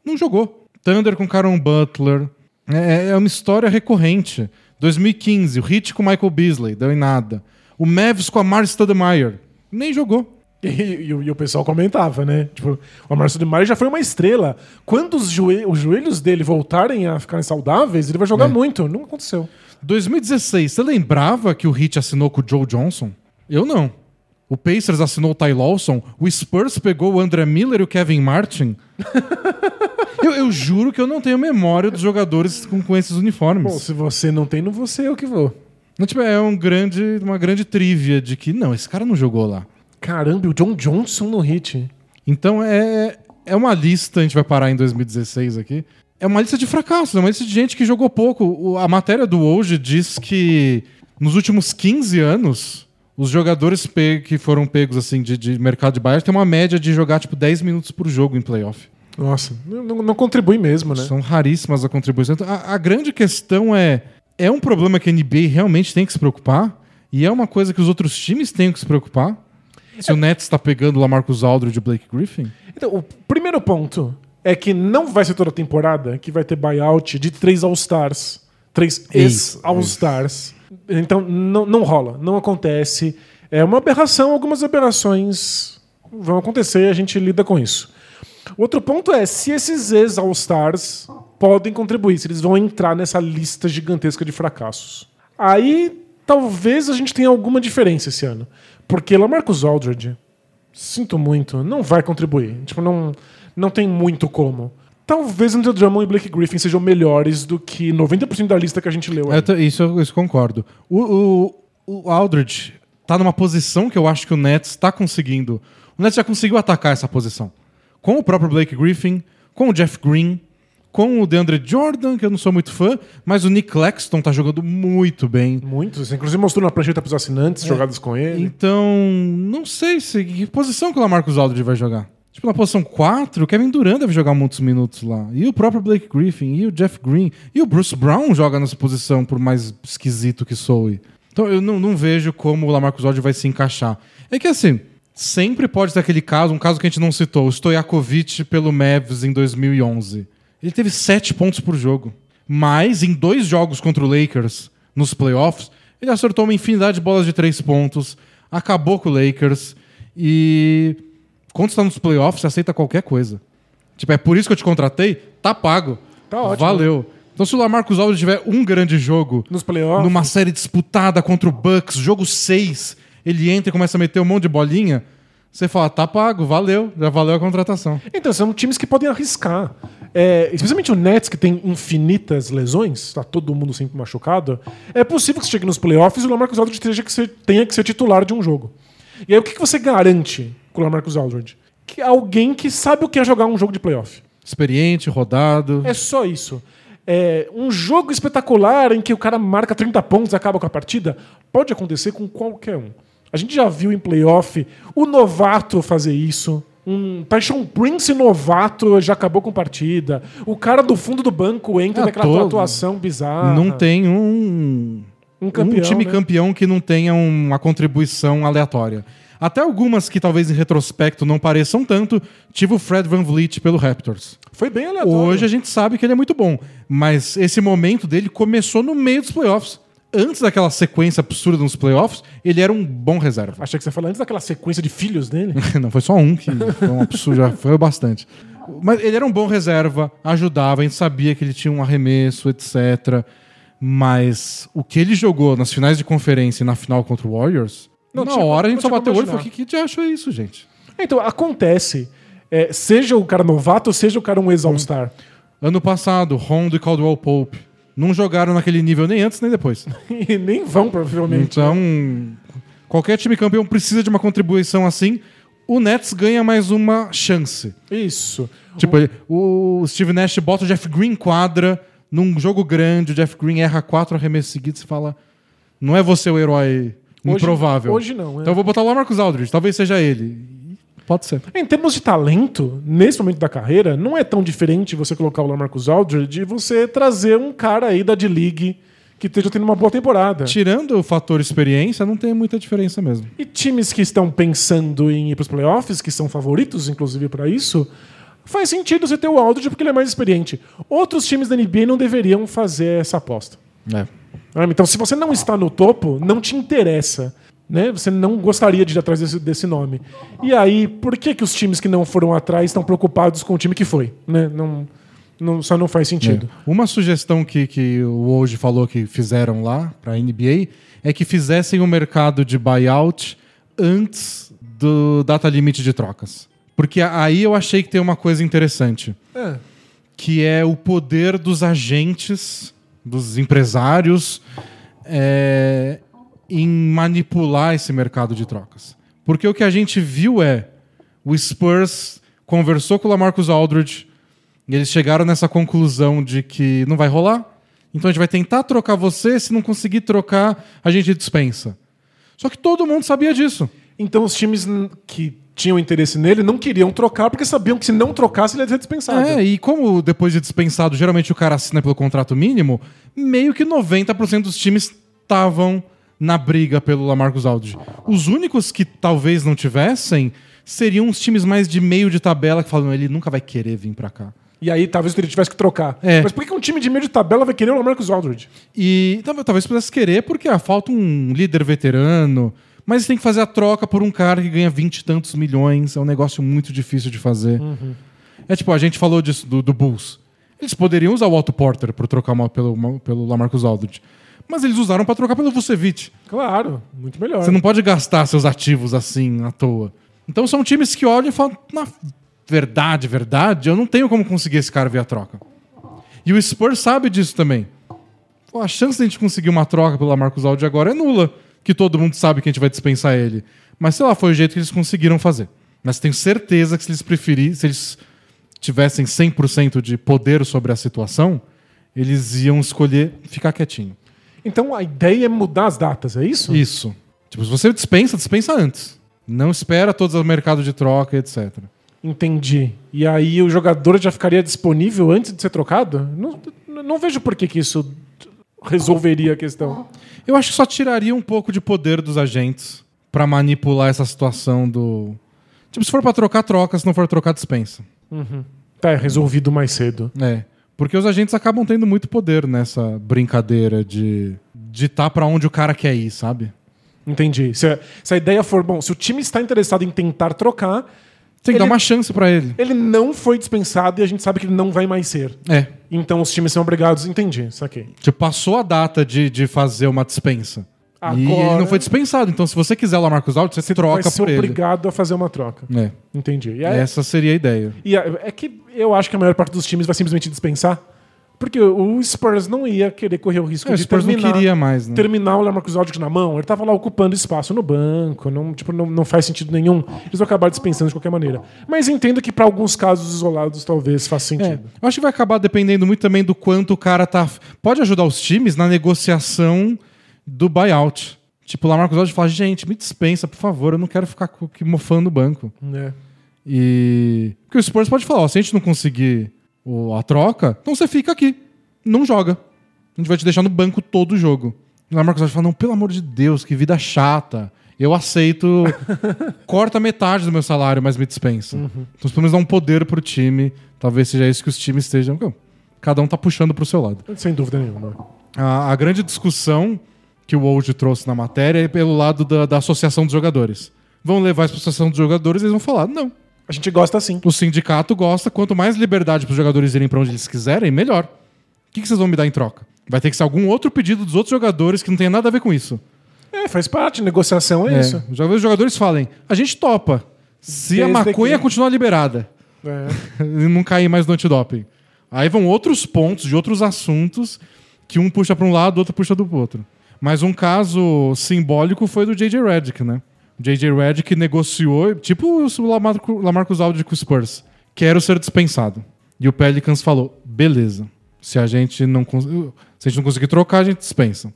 Não jogou. Thunder com Caron Butler. É, é uma história recorrente. 2015, o Heat com Michael Beasley, deu em nada. O Mavs com a Mar Stoudemire. Nem jogou.
E, e o- e o pessoal comentava, né? Tipo, o Márcio de Maio já foi uma estrela. Quando os, joe- os joelhos dele voltarem a ficarem saudáveis, ele vai jogar
É.
muito. Não aconteceu.
2016, você lembrava que o Heat assinou com o Joe Johnson? Eu não. O Pacers assinou o Ty Lawson. O Spurs pegou o André Miller e o Kevin Martin. eu, eu juro que eu não tenho memória dos jogadores com, com esses uniformes.
Bom, se você não tem, não vou ser eu que vou.
Não, tipo, é um grande, uma grande trivia de que, não, esse cara não jogou lá.
Caramba, o John Johnson no hit.
Então é, é uma lista, a gente vai parar em 2016 aqui. É uma lista de fracassos, é uma lista de gente que jogou pouco. A matéria do hoje diz que nos últimos 15 anos, os jogadores que foram pegos assim de, de mercado de buyout têm uma média de jogar tipo 10 minutos por jogo em playoff.
Nossa, não, não- não contribui mesmo, né?
São raríssimas as contribuições. Então, a, a grande questão é: é um problema que a NBA realmente tem que se preocupar? E é uma coisa que os outros times têm que se preocupar? Se o Nets tá pegando o Lamarcus Aldridge e Blake Griffin?
Então, o primeiro ponto é que não vai ser toda a temporada que vai ter buyout de três All-Stars. Três ex-All-Stars. Então, não, não rola, não acontece. É uma aberração, algumas aberrações vão acontecer, a gente lida com isso. Outro ponto é se esses ex-All-Stars podem contribuir, se eles vão entrar nessa lista gigantesca de fracassos. Aí talvez a gente tenha alguma diferença esse ano. Porque Lamarcus Aldridge, sinto muito, não vai contribuir. Tipo, não, não tem muito como. Talvez Andrew Drummond e Blake Griffin sejam melhores do que 90% da lista que a gente leu. aí.
Isso, eu- concordo. O, o, o Aldridge tá numa posição que eu acho que o Nets tá conseguindo. O Nets já conseguiu atacar essa posição. Com o próprio Blake Griffin, com o Jeff Green, com o DeAndre Jordan, que eu não sou muito fã, mas o Nick Claxton tá jogando muito bem.
Muitos. Inclusive mostrou na prancheta pros assinantes, jogadas com ele.
Então, não sei se que posição que o Lamarcus Aldridge vai jogar. Tipo, na posição 4, o Kevin Durant deve jogar muitos minutos lá. E o próprio Blake Griffin, e o Jeff Green, e o Bruce Brown joga nessa posição, por mais esquisito que soe. Então, eu não, não vejo como o Lamarcus Aldridge vai se encaixar. É que, assim, sempre pode ter aquele caso, um caso que a gente não citou, o Stojakovic pelo Mavs em 2011. Ele teve 7 pontos por jogo. Mas, em dois jogos contra o Lakers, nos playoffs, ele acertou uma infinidade de bolas de três pontos, acabou com o Lakers e quando você tá nos playoffs, você aceita qualquer coisa. Tipo, é por isso que eu te contratei, tá pago.
Tá ótimo.
Valeu. Então se o Lamarcus Aldridge tiver um grande jogo
Nos playoffs.
numa série disputada contra o Bucks, jogo 6, ele entra e começa a meter um monte de bolinha, você fala, tá pago, valeu, já valeu a contratação.
Então, são times que podem arriscar. É, especialmente o Nets, que tem infinitas lesões, tá todo mundo sempre machucado. É possível que você chegue nos playoffs e o Lamarcus Aldridge tenha que ser, tenha que ser titular de um jogo. E aí, o que, que você garante com o Lamarcus Aldridge? Que alguém que sabe o que é jogar um jogo de playoff.
Experiente, rodado.
É só isso. É, um jogo espetacular em que o cara marca 30 pontos e acaba com a partida pode acontecer com qualquer um. A gente já viu em playoff o novato fazer isso. Um Tyson Prince novato já acabou com partida. O cara do fundo do banco entra
Ah,
naquela
todo.
atuação bizarra.
Não tem um,
Um campeão,
time
né?
campeão que não tenha uma contribuição aleatória. Até algumas que talvez em retrospecto não pareçam tanto, tive o Fred Van Vliet pelo Raptors.
Foi bem aleatório.
Hoje a gente sabe que ele é muito bom, mas esse momento dele começou no meio dos playoffs. Antes daquela sequência absurda nos playoffs, ele era um bom reserva.
Achei que você falar antes daquela sequência de filhos dele.
Não, foi só um que foi um absurdo, já foi bastante. Mas ele era um bom reserva, ajudava, a gente sabia que ele tinha um arremesso, etc. Mas o que ele jogou nas finais de conferência e na final contra o Warriors,
Não
na
tinha-
hora a gente só bateu o olho e falou:
imaginar.
que, que é isso, gente?
então, acontece. É, seja o cara novato, seja o cara um ex-all-star.
Ano passado, Rondo e Caldwell Pope não jogaram naquele nível nem antes nem depois.
E nem vão, provavelmente.
Então, qualquer time campeão precisa de uma contribuição assim. O Nets ganha mais uma chance.
Isso.
Tipo, ele- o Steve Nash bota o Jeff Green quadra num jogo grande, o Jeff Green erra quatro arremessos seguidos e fala: Não é você o herói improvável.
hoje não, é.
Então eu vou botar lá o Marcus Aldridge, talvez seja ele. Pode ser.
Em termos de talento, nesse momento da carreira, não é tão diferente você colocar o Lamarcus Aldridge e você trazer um cara aí da D-League que esteja tendo uma boa temporada.
Tirando o fator experiência, não tem muita diferença mesmo.
E times que estão pensando em ir para os playoffs, que são favoritos, inclusive, para isso, faz sentido você ter o Aldridge porque ele é mais experiente. Outros times da NBA não deveriam fazer essa aposta.
É.
Ah, Então, se você não está no topo, não te interessa. Né? Você não gostaria de ir atrás desse, desse nome. E aí, por que, que os times que não foram atrás estão preocupados com o time que foi? Né? Não, não, só não faz sentido.
É. Uma sugestão que, que o hoje falou que fizeram lá para a NBA é que fizessem o mercado de buyout antes do data limite de trocas. Porque aí eu achei que tem uma coisa interessante,
É.
que é o poder dos agentes, dos empresários, é, em manipular esse mercado de trocas. Porque o que a gente viu é o Spurs conversou com o Lamarcus Aldridge e eles chegaram nessa conclusão de que não vai rolar. Então a gente vai tentar trocar você, se não conseguir trocar, a gente dispensa. Só que todo mundo sabia disso.
Então, os times que tinham interesse nele não queriam trocar porque sabiam que se não trocasse ele ia ser dispensado.
É, e como depois de dispensado, geralmente o cara assina pelo contrato mínimo, meio que 90% dos times estavam na briga pelo Lamarcus Aldridge. Os únicos que talvez não tivessem seriam os times mais de meio de tabela que falam, ele nunca vai querer vir pra cá.
E aí talvez ele tivesse que trocar.
É.
Mas por que um time de meio de tabela vai querer o Lamarcus Aldridge?
E tal- talvez pudesse querer porque ah, falta um líder veterano, mas tem que fazer a troca por um cara que ganha 20 e tantos milhões. É um negócio muito difícil de fazer. É tipo, a gente falou disso do, do Bulls. Eles poderiam usar o Otto Porter para trocar uma- pelo, uma- pelo Lamarcus Aldridge. Mas eles usaram para trocar pelo Vucevic.
Claro, muito melhor.
Você não pode gastar seus ativos assim à toa. Então são times que olham e falam, na verdade, verdade, eu não tenho como conseguir esse cara via troca. E o Spurs sabe disso também. Pô, a chance de a gente conseguir uma troca pelo Marcos Aldi agora é nula, que todo mundo sabe que a gente vai dispensar ele. Mas sei lá, foi o jeito que eles conseguiram fazer. Mas tenho certeza que se eles preferirem, se eles tivessem 100% de poder sobre a situação, eles iam escolher ficar quietinho.
Então a ideia é mudar as datas, é isso?
Isso. Tipo, se você dispensa, dispensa antes. Não espera todos os mercados de troca, etc.
Entendi. E aí o jogador já ficaria disponível antes de ser trocado? Não, não vejo por que, que isso resolveria a questão.
Eu acho que só tiraria um pouco de poder dos agentes pra manipular essa situação do. Tipo, se for pra trocar, troca. Se não for trocar, dispensa.
Tá, é resolvido mais cedo.
É. Porque os agentes acabam tendo muito poder nessa brincadeira de ditar pra onde o cara quer ir, sabe?
Entendi. Se, a- se a ideia for, bom, se o time está interessado em tentar trocar,
Tem que
Ele-
dar uma chance pra ele.
ele não foi dispensado e a gente sabe que ele não vai mais ser.
É.
Então os times são obrigados. Entendi, saquei.
Tipo, passou a data de, de fazer uma dispensa. E
Agora-
ele não foi dispensado. Então, se você quiser o Lamarcus Aldridge, você,
Você
troca
vai ser
por ele.
obrigado a fazer uma troca.
É.
Entendi. E, aí-
Essa seria a ideia.
e é que eu acho que a maior parte dos times vai simplesmente dispensar. Porque o Spurs não ia querer correr o risco
É, o
de
Spurs não
terminar,
queria mais, né?
terminar o Lamarcus Aldridge na mão. Ele tava lá ocupando espaço no banco. Não, tipo, não, não faz sentido nenhum. Eles vão acabar dispensando de qualquer maneira. Mas entendo que para alguns casos isolados talvez faça
É,
sentido.
eu acho que vai acabar dependendo muito também do quanto o cara tá. Pode ajudar os times na negociação do buyout. Tipo, lá Marcos Aldridge fala, gente, me dispensa, por favor, eu não quero ficar mofando o banco.
É.
E. Porque o Spurs pode falar, ó, se a gente não conseguir a troca, então você fica aqui. Não joga. A gente vai te deixar no banco todo o jogo. E lá Marcos Aldridge fala, não, pelo amor de Deus, que vida chata. Eu aceito. corta metade do meu salário, mas me dispensa. Então, pelo menos dá um poder pro time. Talvez seja isso que os times estejam. Cada um tá puxando pro seu lado.
Sem dúvida nenhuma.
A, a grande discussão que o Old trouxe na matéria é pelo lado da, da associação dos jogadores. Vão levar isso pra associação dos jogadores e eles vão falar: não.
A gente gosta assim.
O sindicato gosta, quanto mais liberdade pros jogadores irem pra onde eles quiserem, melhor. O que, que vocês vão me dar em troca? Vai ter que ser algum outro pedido dos outros jogadores que não tem nada a ver com isso.
É, faz parte. Negociação é,
É,
isso.
Os jogadores, os jogadores falem: a gente topa. Se a
Desde
maconha
que-
continuar liberada.
É.
e não cair mais no antidoping. Aí vão outros pontos de outros assuntos que um puxa para um lado, o outro puxa do outro. Mas um caso simbólico foi do J.J. Redick, né? O J.J. Redick negociou, tipo o Lamarco, Lamarcus Aldridge com o Spurs. Quero ser dispensado. E o Pelicans falou, beleza. Se a gente não, se a gente não conseguir trocar, a gente dispensa.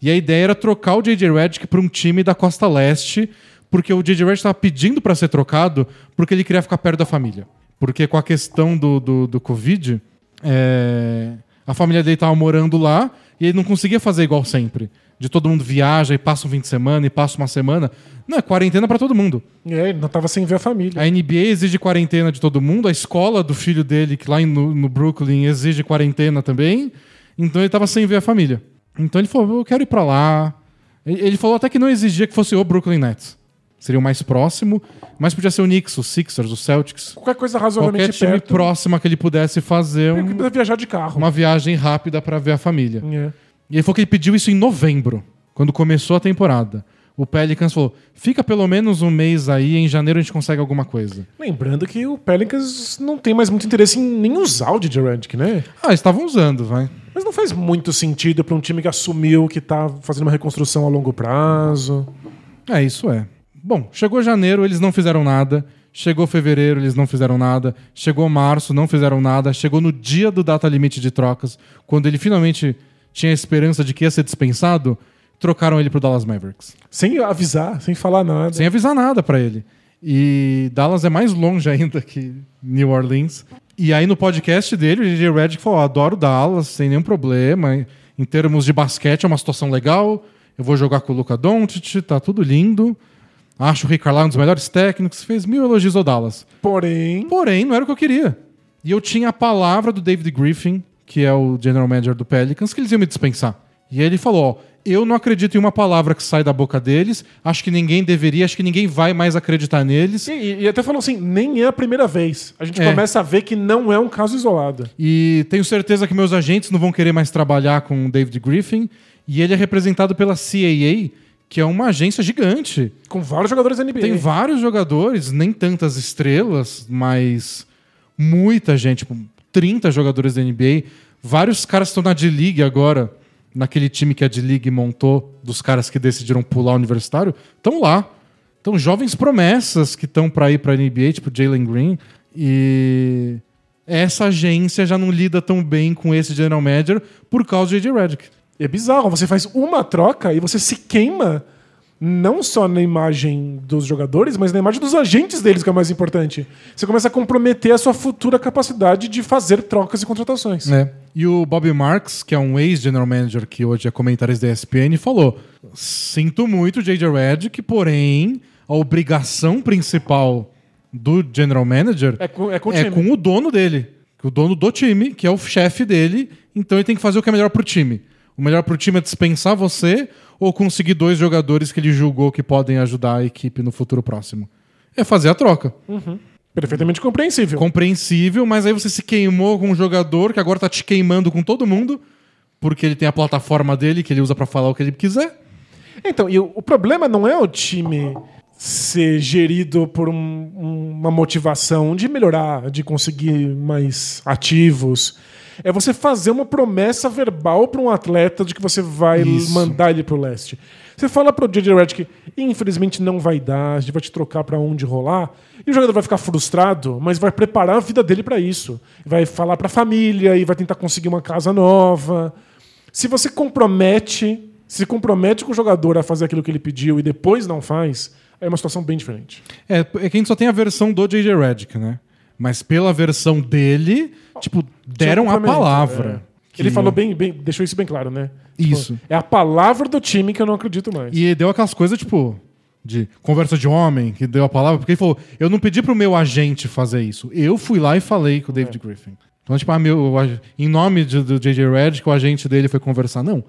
E a ideia era trocar o J.J. Redick para um time da Costa Leste, porque o J.J. Redick estava pedindo para ser trocado porque ele queria ficar perto da família. Porque com a questão do, do, do Covid, é, a família dele estava morando lá e ele não conseguia fazer igual sempre. De todo mundo viaja e passa um fim de semana e passa uma semana. Não, é quarentena para todo mundo.
É, ele não tava sem ver a família.
A NBA exige quarentena de todo mundo, a escola do filho dele, que lá em- no, no Brooklyn, exige quarentena também. Então ele tava sem ver a família. Então ele falou: eu quero ir pra lá. Ele falou até que não exigia que fosse o Brooklyn Nets. Seria o mais próximo, mas podia ser o Knicks, os Sixers, os Celtics.
Qualquer coisa
Qualquer
razoavelmente
time
perto.
próxima que ele pudesse fazer um-
viajar de carro.
uma viagem rápida pra ver a família.
É.
E ele falou que ele pediu isso em novembro, quando começou a temporada. O Pelicans falou: fica pelo menos um mês aí, em janeiro a gente consegue alguma coisa.
Lembrando que o Pelicans não tem mais muito interesse em nem usar o DJ Redick, né?
Ah, eles estavam usando, vai.
Mas não faz muito sentido para um time que assumiu que tá fazendo uma reconstrução a longo prazo.
É, isso é. Bom, chegou janeiro, eles não fizeram nada. Chegou fevereiro, eles não fizeram nada. Chegou março, não fizeram nada. Chegou no dia do data limite de trocas, quando ele finalmente tinha a esperança de que ia ser dispensado, trocaram ele pro Dallas Mavericks.
Sem avisar, sem falar nada.
Sem avisar nada pra ele. E Dallas é mais longe ainda que New Orleans. E aí no podcast dele, o DJ Redick falou: adoro Dallas, sem nenhum problema. Em termos de basquete é uma situação legal. eu vou jogar com o Luca Doncic, tá tudo lindo. Acho o Rick Carlisle um dos melhores técnicos, fez mil elogios ao Dallas.
Porém,
Porém, não era o que eu queria. E eu tinha a palavra do David Griffin, que é o general manager do Pelicans, que eles iam me dispensar. E ele falou: ó, eu não acredito em uma palavra que sai da boca deles, acho que ninguém deveria, acho que ninguém vai mais acreditar neles.
e, e até falou assim, nem é a primeira vez. A gente
É.
começa a ver que não é um caso isolado.
E tenho certeza que meus agentes não vão querer mais trabalhar com o David Griffin. E ele é representado pela CAA, que é uma agência gigante.
Com vários jogadores da NBA.
Tem vários jogadores, nem tantas estrelas, mas muita gente, tipo, 30 jogadores da NBA. Vários caras estão na D-League agora, naquele time que a D-League montou, dos caras que decidiram pular o universitário, estão lá. Então, jovens promessas que estão para ir para a NBA, tipo Jalen Green. E essa agência já não lida tão bem com esse general manager por causa do J.J. Redick.
É bizarro, você faz uma troca e você se queima não só na imagem dos jogadores, mas na imagem dos agentes deles, que é o mais importante. Você começa a comprometer a sua futura capacidade de fazer trocas e contratações.
É. E o Bobby Marks, que é um ex-general manager que hoje é comentarista da ESPN, falou: Sinto muito, J.J. Redick, porém, a obrigação principal do general manager
É com, é com o
é com o dono dele, o dono do time, que é o chefe dele, então ele tem que fazer o que é melhor pro time. O melhor pro time é dispensar você ou conseguir dois jogadores que ele julgou que podem ajudar a equipe no futuro próximo. É fazer a troca.
Perfeitamente compreensível.
Compreensível, mas aí você se queimou com um jogador que agora tá te queimando com todo mundo, porque ele tem a plataforma dele que ele usa pra falar o que ele quiser.
Então, e o, o problema não é o time ser gerido por um- uma motivação de melhorar, de conseguir mais ativos. É você fazer uma promessa verbal para um atleta de que você vai
Isso.
mandar ele pro leste. Você fala pro JJ Redick, infelizmente não vai dar, a gente vai te trocar para onde rolar, e o jogador vai ficar frustrado, mas vai preparar a vida dele para isso. Vai falar para a família e vai tentar conseguir uma casa nova. Se você compromete, se compromete com o jogador a fazer aquilo que ele pediu e depois não faz, é uma situação bem diferente.
É, é que a gente só tem a versão do J.J. Redick, né? Mas pela versão dele, tipo, deram a palavra.
é. Ele falou bem, bem, deixou isso bem claro, né?
Isso.
é a palavra do time que eu não acredito mais.
E deu aquelas coisas, tipo, de conversa de homem, que deu a palavra, porque ele falou: eu não pedi pro meu agente fazer isso. Eu fui lá e falei com o David Griffin. Então, tipo, ah, meu, em nome de- do J.J. Redick, o agente dele foi conversar. Não.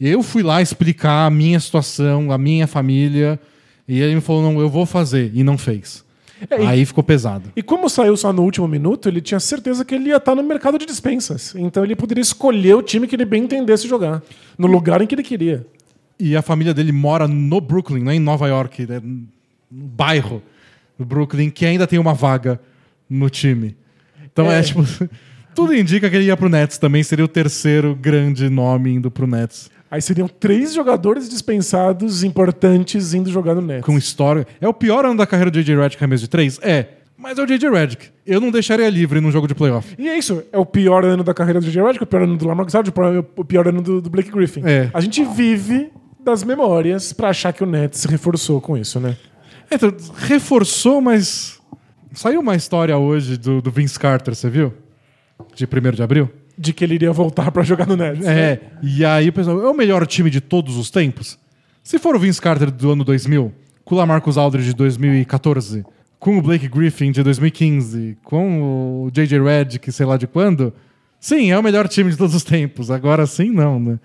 Eu fui lá explicar a minha situação, a minha família, e ele me falou: não, eu vou fazer. E não fez.
É, e-
Aí ficou pesado.
E como saiu só no último minuto, ele tinha certeza que ele ia estar no mercado de dispensas. Então ele poderia escolher o time que ele bem entendesse jogar, no lugar em que ele queria.
E a família dele mora no Brooklyn, não é em Nova York, é no bairro do Brooklyn, que ainda tem uma vaga no time. Então é,
É.
tipo. Tudo indica que ele ia pro Nets também, seria o terceiro grande nome indo pro Nets.
Aí seriam três jogadores dispensados importantes indo jogar no Nets.
Com história. É o pior ano da carreira do J.J. Redick arremesso de três? É. Mas é o J.J. Redick. Eu não deixaria livre num jogo de playoff.
E é isso, é o pior ano da carreira do J.J. Redick, o pior ano do Lamar Jackson, o pior- ano do, do Blake Griffin.
É.
A gente vive das memórias pra achar que o Nets se reforçou com isso, né?
Então, reforçou, mas. Saiu uma história hoje do, do Vince Carter, você viu? De 1 de abril?
De que ele iria voltar pra jogar no Nets.
É, e aí o pessoal, é o melhor time de todos os tempos? Se for o Vince Carter do ano 2000, com o Lamarcus Aldridge de 2014, com o Blake Griffin de 2015, com o J.J. Redick, sei lá de quando, sim, é o melhor time de todos os tempos. Agora sim, não, né?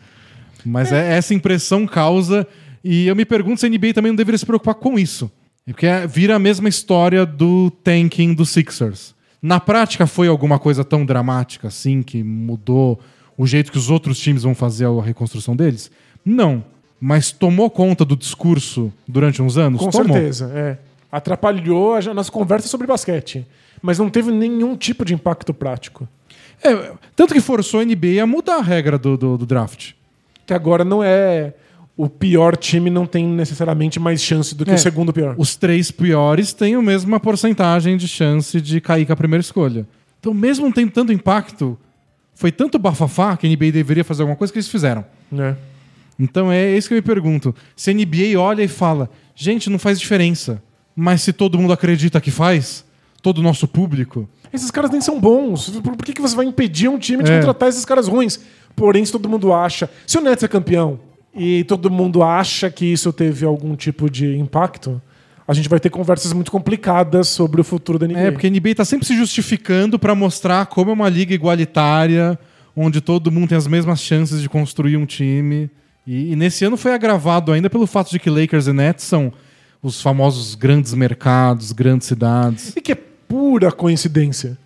Mas é. essa impressão causa, e eu me pergunto se a NBA também não deveria se preocupar com isso. Porque é- vira a mesma história do tanking dos Sixers. Na prática, foi alguma coisa tão dramática assim que mudou o jeito que os outros times vão fazer a reconstrução deles? Não. Mas tomou conta do discurso durante uns anos?
Com
tomou.
certeza, é. Atrapalhou a nossa conversa sobre basquete. Mas não teve nenhum tipo de impacto prático.
É, tanto que forçou a NBA a mudar a regra do, do- do draft.
Que agora não é. O pior time não tem necessariamente mais chance do que
É.
o segundo pior.
Os três piores têm a mesma porcentagem de chance de cair com a primeira escolha. Então, mesmo não tendo tanto impacto, foi tanto bafafá que a NBA deveria fazer alguma coisa que eles fizeram.
Né?
Então é isso que eu me pergunto. Se a NBA olha e fala, gente, não faz diferença. Mas se todo mundo acredita que faz, todo o nosso público.
Esses caras nem são bons. Por, por que, que você vai impedir um time de
É.
contratar esses caras ruins? Porém, se todo mundo acha. Se o Nets é campeão e todo mundo acha que isso teve algum tipo de impacto, a gente vai ter conversas muito complicadas sobre o futuro da NBA.
É, porque a NBA tá sempre se justificando pra mostrar como é uma liga igualitária, onde todo mundo tem as mesmas chances de construir um time. E, e nesse ano foi agravado ainda pelo fato de que Lakers e Nets são os famosos grandes mercados, grandes cidades.
E que é pura coincidência.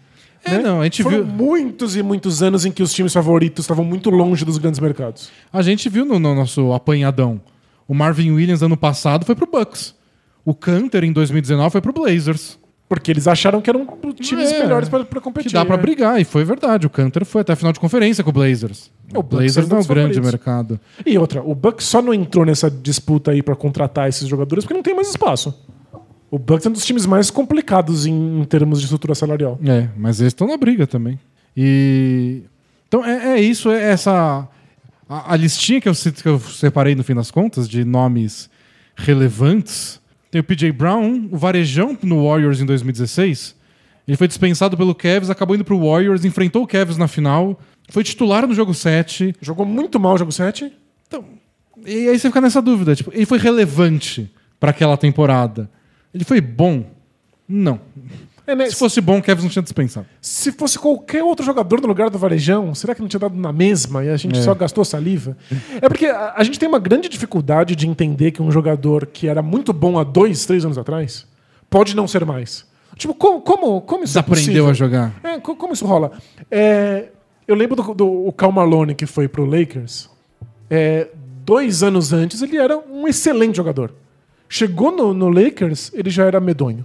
É, não, a gente
Foram
viu.
muitos e muitos anos em que os times favoritos estavam muito longe dos grandes mercados.
A gente viu no, no nosso apanhadão. O Marvin Williams ano passado foi pro Bucks. O Canter em 2019 foi pro Blazers.
Porque eles acharam que eram times
É,
melhores para competir.
Que dá pra
né?
brigar, e foi verdade. O Canter foi até a final de conferência com o Blazers.
É, o
Blazers não é um grande
favoritos.
mercado.
E outra, o Bucks só não entrou nessa disputa aí pra contratar esses jogadores porque não tem mais espaço. O Bucks é um dos times mais complicados em, em termos de estrutura salarial.
É, mas eles estão na briga também. E. Então é, é isso, é essa. A, a listinha que eu, que eu separei no fim das contas, de nomes relevantes. Tem o PJ Brown, o Varejão no Warriors em 2016. Ele foi dispensado pelo Cavs, acabou indo pro Warriors, enfrentou o Cavs na final, foi titular no jogo 7.
Jogou muito mal o jogo 7.
Então, e aí você fica nessa dúvida, tipo, ele foi relevante pra aquela temporada. Ele foi bom? Não.
É, né,
Se fosse bom, o Cavs não tinha dispensado.
Se fosse qualquer outro jogador no lugar do Varejão, será que não tinha dado na mesma e a gente
É.
só gastou saliva? É porque a, a gente tem uma grande dificuldade de entender que um jogador que era muito bom há dois, três anos atrás pode não ser mais. Tipo, como, como, como isso é
Desaprendeu
possível?
a jogar.
É, co- como isso rola? É, eu lembro do, do o Cal Malone que foi pro Lakers. É, dois anos antes ele era um excelente jogador. Chegou no, no Lakers, ele já era medonho.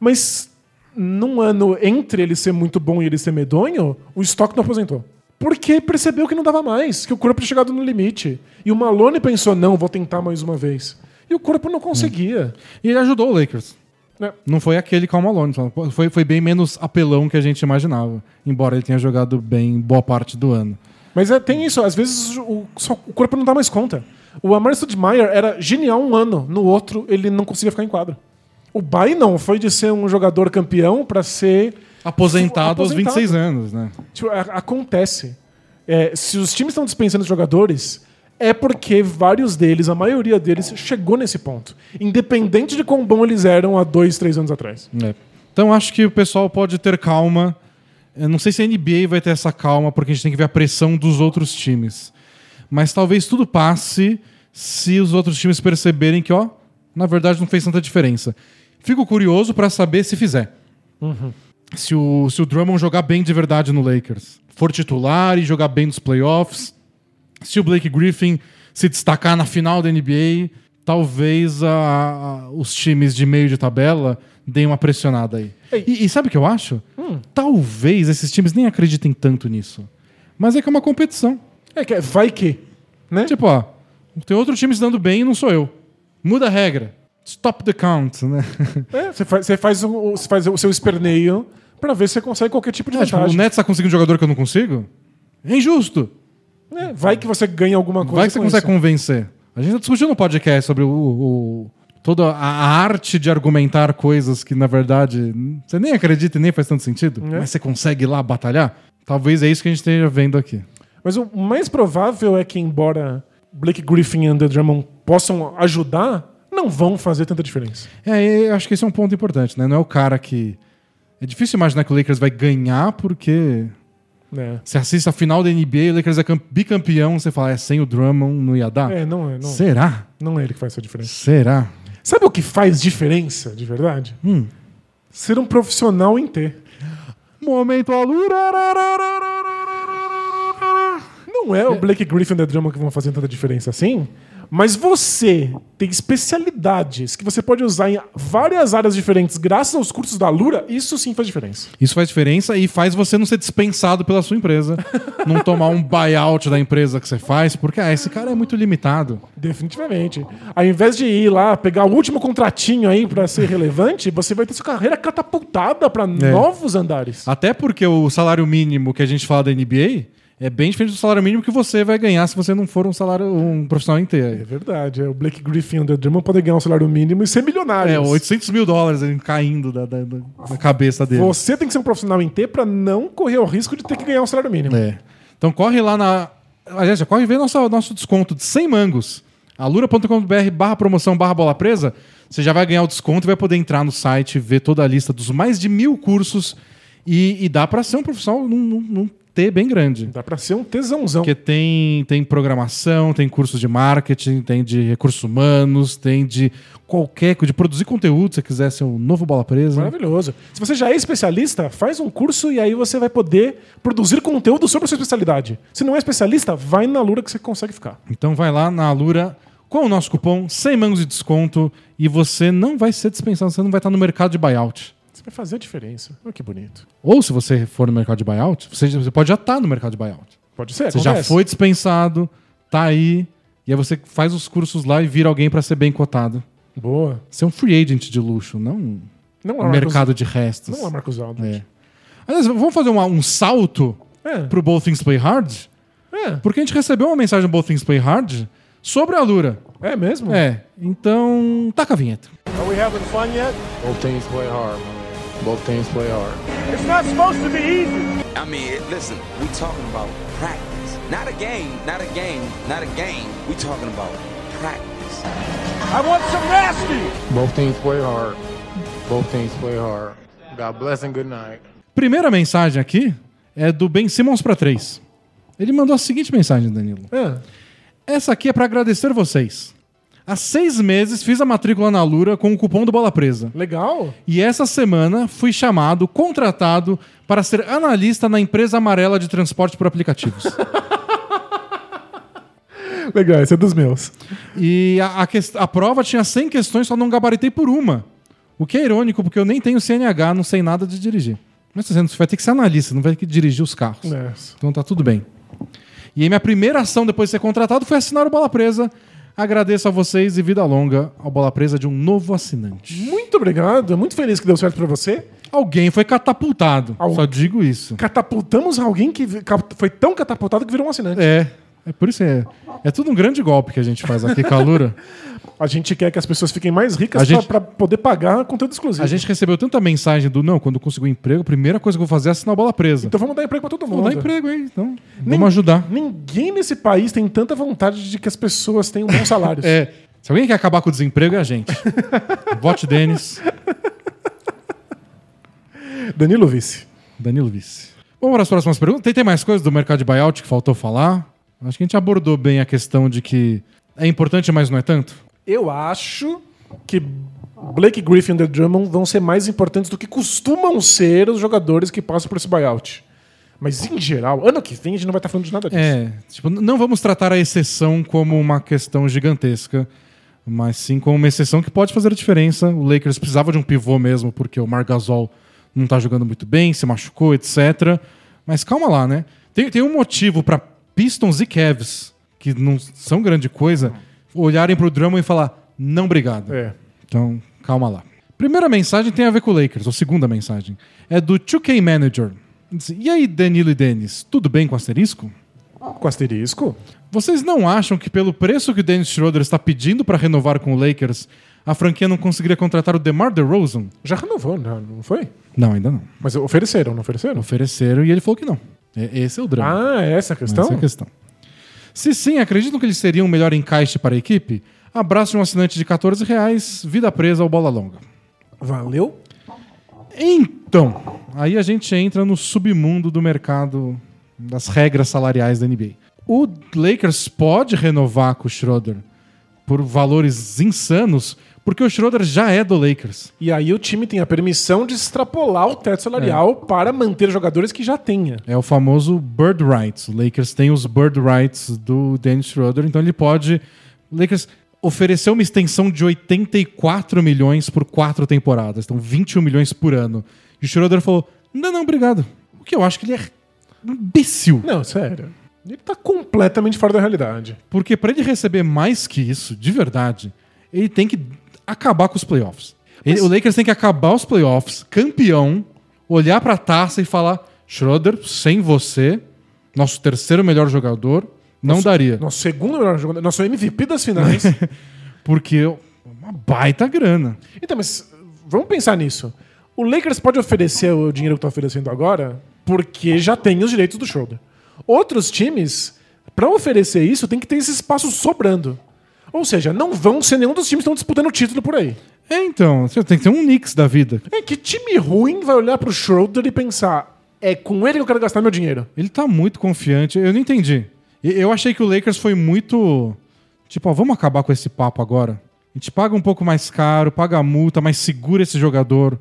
Mas num ano entre ele ser muito bom e ele ser medonho, o Stockton aposentou. Porque percebeu que não dava mais, que o corpo tinha chegado no limite. E o Malone pensou, não, vou tentar mais uma vez. E o corpo não conseguia.
E ele ajudou o Lakers.
É.
Não foi aquele Cal Malone. só Foi, foi bem menos apelão que a gente imaginava. Embora ele tenha jogado bem boa parte do ano.
Mas é, tem isso, às vezes o, só- o corpo não dá mais conta. O Amar Stoudemire era genial um ano, no outro ele não conseguia ficar em quadro. O Bay não, foi de ser um jogador campeão para ser.
Aposentado, aos
Aposentado.
26 anos, né?
Tipo, acontece. É, se os times estão dispensando os jogadores, é porque vários deles, a maioria deles, chegou nesse ponto. Independente de quão bom eles eram há dois, três anos atrás.
É. Então acho que o pessoal pode ter calma. Eu não sei se a NBA vai ter essa calma, porque a gente tem que ver a pressão dos outros times. Mas talvez tudo passe se os outros times perceberem que, ó, na verdade não fez tanta diferença. Fico curioso pra saber se fizer. Se, o, se o Drummond jogar bem de verdade no Lakers, for titular e jogar bem nos playoffs, se o Blake Griffin se destacar na final da NBA, talvez a- a- os times de meio de tabela deem uma pressionada aí. E, e sabe o que eu acho? Talvez esses times nem acreditem tanto nisso. Mas é que é uma competição.
É que é, vai que. Né?
Tipo, ó, tem outro time se dando bem e não sou eu. Muda a regra. Stop the count, né?
É, você faz, você faz o, você faz o seu esperneio pra ver se você consegue qualquer tipo de
É, tipo, o
vantagem.
Nets tá conseguindo um jogador que eu não consigo? É injusto.
É, vai que você ganha alguma coisa.
Vai que você
com
consegue
isso.
convencer. A gente já discutiu no podcast sobre o, o- toda a arte de argumentar coisas que, na verdade, você nem acredita e nem faz tanto sentido,
É.
mas você consegue ir lá batalhar. Talvez é isso que a gente esteja vendo aqui.
Mas o mais provável é que, embora Blake Griffin e Andrew Drummond possam ajudar, não vão fazer tanta diferença.
É, eu acho que esse é um ponto importante, né? Não é o cara que. É difícil imaginar que o Lakers vai ganhar porque
né?
você assiste a final da NBA, o Lakers é cam- bicampeão, você fala, é sem o Drummond, não ia dar?
É, não é, não,
Será?
não é ele que faz essa diferença.
Será?
Sabe o que faz diferença, de verdade?
Hum.
Ser um profissional em T.
Momento alura.
Não é o Blake Griffin Andrew Drummond que vão fazer tanta diferença assim, mas você tem especialidades que você pode usar em várias áreas diferentes graças aos cursos da Lura, isso sim faz diferença.
Isso faz diferença e faz você não ser dispensado pela sua empresa. não tomar um buyout da empresa que você faz, porque ah, esse cara é muito limitado.
Definitivamente. Ao invés de ir lá pegar o último contratinho aí pra ser relevante, você vai ter sua carreira catapultada pra novos andares.
Até porque o salário mínimo que a gente fala da NBA é bem diferente do salário mínimo que você vai ganhar se você não for um salário um profissional
É
inteiro.
verdade. é, O Blake Griffin e o Drummond podem ganhar um salário mínimo e ser milionários.
É, 800 mil dólares ele caindo da, da- da- cabeça dele.
Você tem que ser um profissional T pra não correr o risco de ter que ganhar um salário mínimo.
É. Então corre lá na Aliás, já corre ver nosso, nosso desconto de 100 mangos. alura.com.br barra promoção barra bola presa. Você já vai ganhar o desconto e vai poder entrar no site, ver toda a lista dos mais de mil cursos. E, e dá para ser um profissional num, num, num T bem grande.
Dá pra ser um tesãozão.
Porque tem, tem programação, tem curso de marketing, tem de recursos humanos, tem de qualquer de produzir conteúdo, se você quiser ser um novo bola presa.
Maravilhoso. Se você já é especialista, faz um curso e aí você vai poder produzir conteúdo sobre a sua especialidade. Se não é especialista, vai na Lura que você consegue ficar.
Então vai lá na Alura com o nosso cupom 100 mangos de desconto e você não vai ser dispensado, você não vai estar no mercado de buyout.
Você vai fazer a diferença. Olha que bonito.
Ou se você for no mercado de buyout, você, você pode já estar no mercado de buyout.
Pode ser,
Você já
acontece.
foi dispensado, tá aí, e aí você faz os cursos lá e vira alguém para ser bem cotado.
Boa.
Ser um free agent de luxo, não um
Não é
mercado de restos.
Marcos, não é Marcos Aldridge.
É. Aliás, vamos fazer uma- um salto
É.
pro Both Things Play Hard?
É.
Porque a gente recebeu uma mensagem do Both Things Play Hard sobre a Lura.
É mesmo?
É, então taca a vinheta.
Are we having fun yet?
Both teams play hard. Both teams play hard.
It's not supposed to be easy.
I mean, it- listen, we talking about practice. Not a game, not a game, not a game. We talking about practice.
I want some nasty.
Both teams play hard. Both teams play hard. God bless and good night.
Primeira mensagem aqui é do Ben Simmons para três. Ele mandou a seguinte mensagem, Danilo.
É.
Essa aqui é para agradecer vocês. Há seis meses fiz a matrícula na Lura com o cupom do Bola Presa.
Legal.
E essa semana fui chamado, contratado para ser analista na empresa amarela de transporte por aplicativos.
Legal, esse é dos meus.
e a, a ques- a prova tinha 100 questões, só não gabaritei por uma. O que é irônico, porque eu nem tenho CNH, não sei nada de dirigir. Mas você vai ter que ser analista, não vai ter que dirigir os carros.
É.
Então tá tudo bem. E aí minha primeira ação depois de ser contratado foi assinar o Bola Presa. Agradeço a vocês e vida longa ao Bola Presa de um novo assinante.
Muito obrigado. Muito feliz que deu certo pra você.
Alguém foi catapultado.
Al-
Só digo isso.
Catapultamos alguém que foi tão catapultado que virou um assinante.
É. É por isso que é, é tudo um grande golpe que a gente faz aqui com a Lura.
A gente quer que as pessoas fiquem mais ricas
A
pra,
gente-
pra poder pagar conteúdo exclusivo.
A gente recebeu tanta mensagem do não, quando conseguir um emprego, a primeira coisa que eu vou fazer é assinar a bola presa.
Então vamos dar emprego pra todo mundo.
Vou dar emprego aí, então.
Nem-
Vamos ajudar.
Ninguém nesse país tem tanta vontade de que as pessoas tenham bons salários.
É, se alguém quer acabar com o desemprego, é a gente. Vote Denis,
Danilo Vice.
Danilo Vice. Vamos para as próximas perguntas. Tem, tem mais coisas do mercado de buyout que faltou falar? Acho que a gente abordou bem a questão de que é importante, mas não é tanto.
Eu acho que Blake Griffin e The Drummond vão ser mais importantes do que costumam ser os jogadores que passam por esse buyout. Mas em geral, ano que vem a gente não vai estar falando de nada disso.
É, tipo, não vamos tratar a exceção como uma questão gigantesca, mas sim como uma exceção que pode fazer a diferença. O Lakers precisava de um pivô mesmo, porque o Marc Gasol não tá jogando muito bem, se machucou, etc. Mas calma lá, né? Tem, tem um motivo para Pistons e Cavs, que não são grande coisa, olharem pro Drummond e falar, não obrigado.
É.
Então, calma lá. Primeira mensagem tem a ver com o Lakers, ou segunda mensagem. É do 2K Manager. E aí, Danilo e Denis, tudo bem com asterisco?
Com asterisco?
Vocês não acham que pelo preço que o Dennis Schroeder está pedindo para renovar com o Lakers, a franquia não conseguiria contratar o DeMar DeRozan?
Já renovou, não foi?
Não, ainda não.
Mas ofereceram, não ofereceram?
Ofereceram e ele falou que não. É- Esse é o drama.
Ah, é essa a questão?
Essa é a questão. Se sim, acreditam que ele seria um melhor encaixe para a equipe? Abraço de um assinante de 14 reais, vida presa ou bola longa.
Valeu?
Então, aí a gente entra no submundo do mercado das regras salariais da NBA. O Lakers pode renovar com o Schroeder por valores insanos, porque o Schroeder já é do Lakers.
E aí o time tem a permissão de extrapolar o teto salarial para manter jogadores que já tenha.
É o famoso bird rights. O Lakers tem os bird rights do Dennis Schroeder, então ele pode. O Lakers ofereceu uma extensão de 84 milhões por quatro temporadas, então 21 milhões por ano. E o Schroeder falou: não, não, obrigado. O que eu acho que ele é imbecil.
Não, sério. Ele tá completamente fora da realidade.
Porque para ele receber mais que isso, de verdade, ele tem que acabar com os playoffs. Ele- o Lakers tem que acabar os playoffs, campeão, olhar pra taça e falar: Schroeder, sem você, nosso terceiro melhor jogador, não daria.
Nosso segundo melhor jogador, nosso MVP das finais.
Porque é uma baita grana.
então, mas vamos pensar nisso. O Lakers pode oferecer o dinheiro que tá oferecendo agora porque já tem os direitos do Schroeder. Outros times Pra oferecer isso, tem que ter esse espaço sobrando. Ou seja, não vão ser nenhum dos times que estão disputando o título por aí.
É, então, você tem que ter um Knicks da vida.
É que time ruim vai olhar pro Schroeder e pensar: é com ele que eu quero gastar meu dinheiro.
Ele tá muito confiante. Eu não entendi. Eu achei que o Lakers foi muito. Tipo, ó, vamos acabar com esse papo agora. A gente paga um pouco mais caro, paga a multa, mas segura esse jogador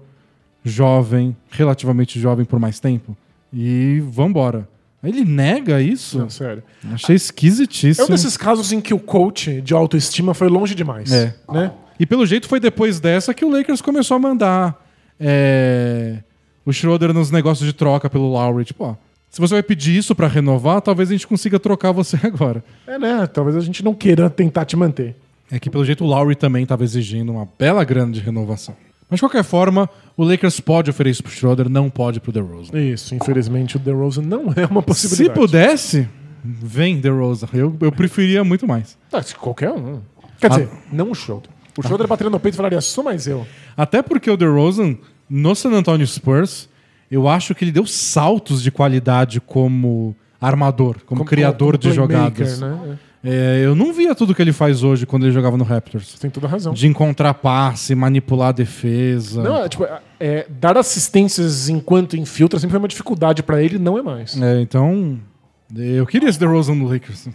jovem, relativamente jovem por mais tempo. E vambora. Ele nega isso?
Não, sério.
Achei
É
esquisitíssimo.
um desses casos em que o coach de autoestima foi longe demais.
É.
Né?
E pelo jeito foi depois dessa que o Lakers começou a mandar é, o Schroeder nos negócios de troca pelo Lowry. Tipo, ó, se você vai pedir isso pra renovar, talvez a gente consiga trocar você agora.
É, né? Talvez a gente não queira tentar te manter.
É que pelo jeito o Lowry também estava exigindo uma bela grana de renovação. Mas de qualquer forma, o Lakers pode oferecer isso pro Schroeder, não pode pro DeRozan.
Isso, infelizmente o DeRozan não é uma
Se
possibilidade.
pudesse, vem DeRozan. Eu, eu preferia muito mais.
Tá, se qualquer um. Quer dizer, não o Schroeder. O Schroeder bateria no peito e falaria, sou mais eu.
Até porque o DeRozan, no San Antonio Spurs, eu acho que ele deu saltos de qualidade como armador, como, criador de
playmaker,
jogadas.
Né?
É, eu não via tudo que ele faz hoje quando ele jogava no Raptors.
Você tem toda a razão.
De encontrar passe, manipular a defesa.
Não, é, tipo, é, dar assistências enquanto infiltra sempre foi uma dificuldade pra ele, não é mais.
É, então, eu queria esse DeRozan no Lakers.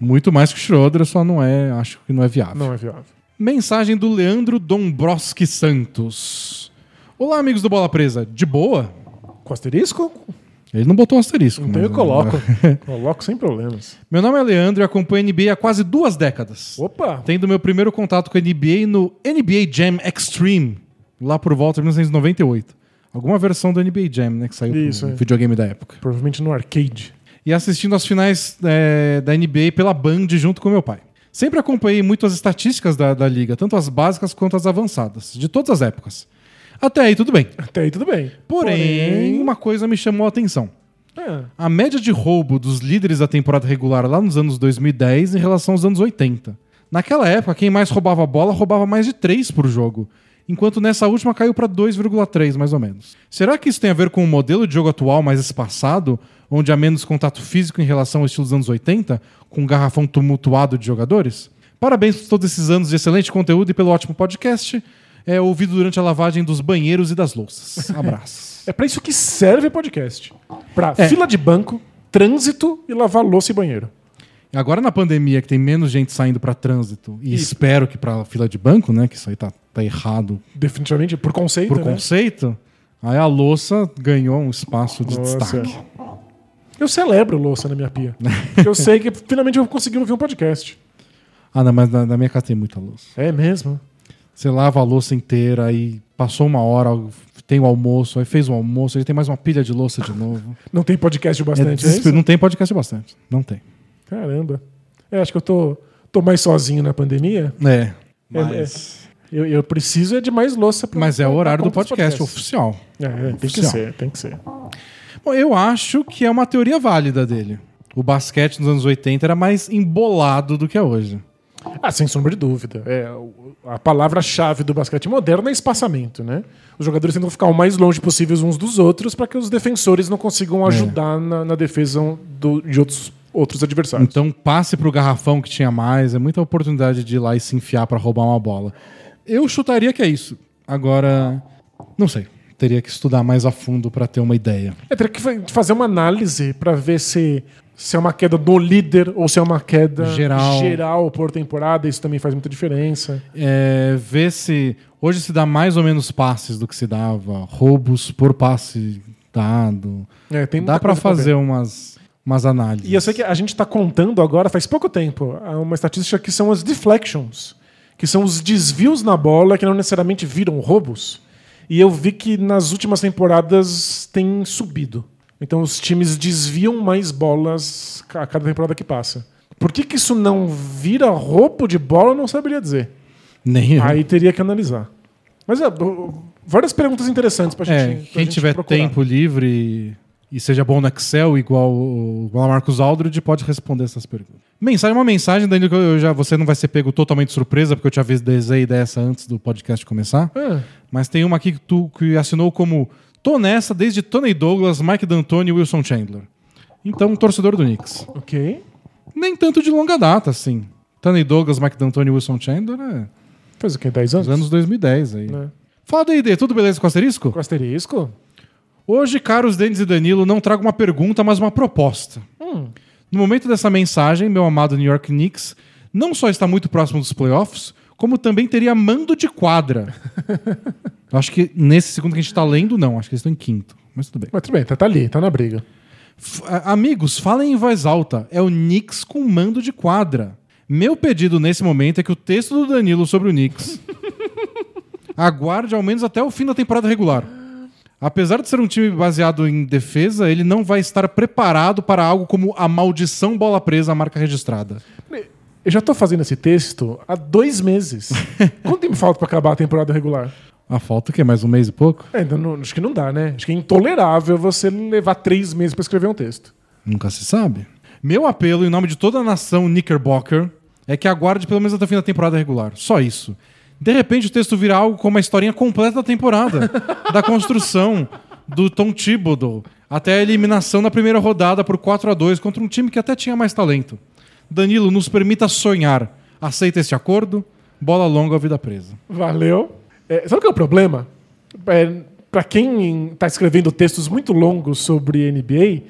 Muito mais que o Schroeder, só não é, acho que não é viável.
Não é viável.
Mensagem do Leandro Dombroski Santos. Olá, amigos do Bola Presa. De boa?
Com asterisco?
Ele não botou asterisco.
Então eu
mas-
coloco. coloco sem problemas.
Meu nome é Leandro e acompanho a NBA há quase duas décadas.
Opa!
Tendo meu primeiro contato com a NBA no NBA Jam Extreme, lá por volta de 1998. Alguma versão do NBA Jam, né? Que saiu
Isso,
pro
é.
videogame da época.
Provavelmente no arcade.
e assistindo as finais é, da NBA pela Band junto com meu pai. Sempre acompanhei muito as estatísticas da, da liga, tanto as básicas quanto as avançadas, de todas as épocas. Até aí tudo bem.
Até aí tudo bem.
Porém, uma coisa me chamou a atenção.
É,
A média de roubo dos líderes da temporada regular lá nos anos 2010 em relação aos anos 80. Naquela época, quem mais roubava a bola roubava mais de 3 por jogo, enquanto nessa última caiu para 2,3 mais ou menos. Será que isso tem a ver com o modelo de jogo atual mais espaçado, onde há menos contato físico em relação ao estilo dos anos 80, com um garrafão tumultuado de jogadores? Parabéns por todos esses anos de excelente conteúdo e pelo ótimo podcast, é, ouvido durante a lavagem dos banheiros e das louças. Abraços.
é pra isso que serve podcast. Pra
É.
fila de banco, trânsito e lavar louça e banheiro.
Agora na pandemia, que tem menos gente saindo pra trânsito, e espero que pra fila de banco, né? Que isso aí tá, tá errado
Definitivamente, por conceito,
por
né?
conceito, aí a louça ganhou um espaço de
Nossa.
destaque.
Eu celebro louça na minha pia. Porque eu sei que finalmente eu vou conseguir ouvir um podcast.
Ah, não, mas na, na minha casa tem muita louça.
É mesmo?
Você lava a louça inteira, aí passou uma hora, tem o almoço, aí fez o almoço, aí tem mais uma pilha de louça de novo.
Não tem podcast
É
bastante, é, isso?
não tem podcast bastante. Não tem.
Caramba. É, acho que eu tô, tô mais sozinho na pandemia.
É.
É,
Mas,
Eu, eu preciso é de mais louça pra
mas é o horário do podcast
podcasts.
oficial.
É, é, tem que
Oficial.
ser, tem que ser.
Bom, eu acho que é uma teoria válida dele. O basquete nos anos 80 era mais embolado do que é hoje.
Ah, sem sombra de dúvida. É, o- a palavra-chave do basquete moderno é espaçamento, né? Os jogadores tentam ficar o mais longe possíveis uns dos outros para que os defensores não consigam
É.
ajudar na, na defesa do- de outros, outros adversários.
Então, passe pro garrafão que tinha mais, é muita oportunidade de ir lá e se enfiar pra roubar uma bola. Eu chutaria que é isso. Agora, não sei. Teria que estudar mais a fundo pra ter uma ideia.
É, teria que fa- fazer uma análise para ver se, se é uma queda do líder ou se é uma queda
Geral.
geral por temporada. Isso também faz muita diferença.
É, ver se hoje se dá mais ou menos passes do que se dava, roubos por passe dado.
É, tem
Dá pra
ver.
fazer umas, umas análises.
E eu sei que a gente está contando agora, faz pouco tempo, uma estatística que são as deflections, que são os desvios na bola que não necessariamente viram roubos. E eu vi que nas últimas temporadas tem subido. Então os times desviam mais bolas a cada temporada que passa. Por que, que isso não vira roubo de bola, eu não saberia dizer.
Nem eu.
Aí teria que analisar. Mas é, várias perguntas interessantes pra gente.
É,
pra
quem
gente
tiver
procurar.
tempo livre e seja bom no Excel, igual o Marcos Aldred, pode responder essas perguntas. Mensagem, uma mensagem, Danilo, que eu já, você não vai ser pego totalmente surpresa, porque eu te avisei dessa antes do podcast começar.
Ah,
Mas tem uma aqui que tu que assinou como Tô nessa desde Tony Douglas, Mike D'Antoni e Wilson Chandler. Então, torcedor do Knicks.
Ok.
Nem tanto de longa data, assim. Tony Douglas, Mike D'Antoni e Wilson Chandler é
Faz o quê? 10 anos?
dos anos 2010 aí.
Né?
Fala D&D, tudo beleza com o asterisco?
Com asterisco?
Hoje, caros Denis e Danilo, não trago uma pergunta, mas uma proposta.
Hum.
No momento dessa mensagem, meu amado New York Knicks não só está muito próximo dos playoffs, como também teria mando de quadra. Eu acho que nesse segundo que a gente está lendo, não. Acho que eles estão em quinto. Mas tudo bem.
Mas tudo bem, tá, tá ali, tá na briga.
F- amigos, falem em voz alta. É o Knicks com mando de quadra. Meu pedido nesse momento é que o texto do Danilo sobre o Knicks aguarde ao menos até o fim da temporada regular. Apesar de ser um time baseado em defesa, ele não vai estar preparado para algo como a maldição bola presa, a marca registrada.
Eu já tô fazendo esse texto há dois meses. Quanto tempo falta pra acabar a temporada regular?
A falta o quê? Mais um mês e pouco?
É, ainda não- acho que não dá, né? Acho que é intolerável você levar três meses pra escrever um texto.
Nunca se sabe. Meu apelo, em nome de toda a nação Knickerbocker, é que aguarde pelo menos até o fim da temporada regular. Só isso. De repente o texto vira algo como a historinha completa da temporada. da construção do Tom Thibodeau até a eliminação na primeira rodada por 4 a 2 contra um time que até tinha mais talento. Danilo, nos permita sonhar. Aceita esse acordo? Bola longa ou vida presa.
Valeu. É, sabe o que é o problema? É, para quem está escrevendo textos muito longos sobre NBA,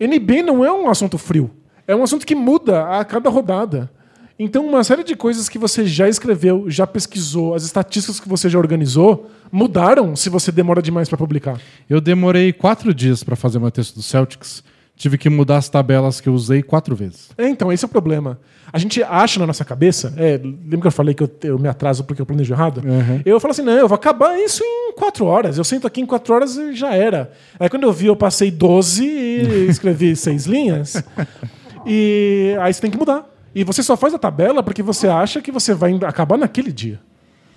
NBA não é um assunto frio. É um assunto que muda a cada rodada. Então, uma série de coisas que você já escreveu, já pesquisou, as estatísticas que você já organizou, mudaram se você demora demais para publicar.
Eu demorei quatro dias para fazer meu texto do Celtics. Tive que mudar as tabelas que eu usei quatro vezes.
É, então, esse é o problema. A gente acha na nossa cabeça, é, lembra que eu falei que eu, eu me atraso porque eu planejo errado? Eu falo assim, não, eu vou acabar isso em quatro horas. Eu sento aqui em quatro horas e já era. Aí quando eu vi, eu passei 12 e escrevi seis linhas. E aí você tem que mudar. E você só faz a tabela porque você acha que você vai acabar naquele dia.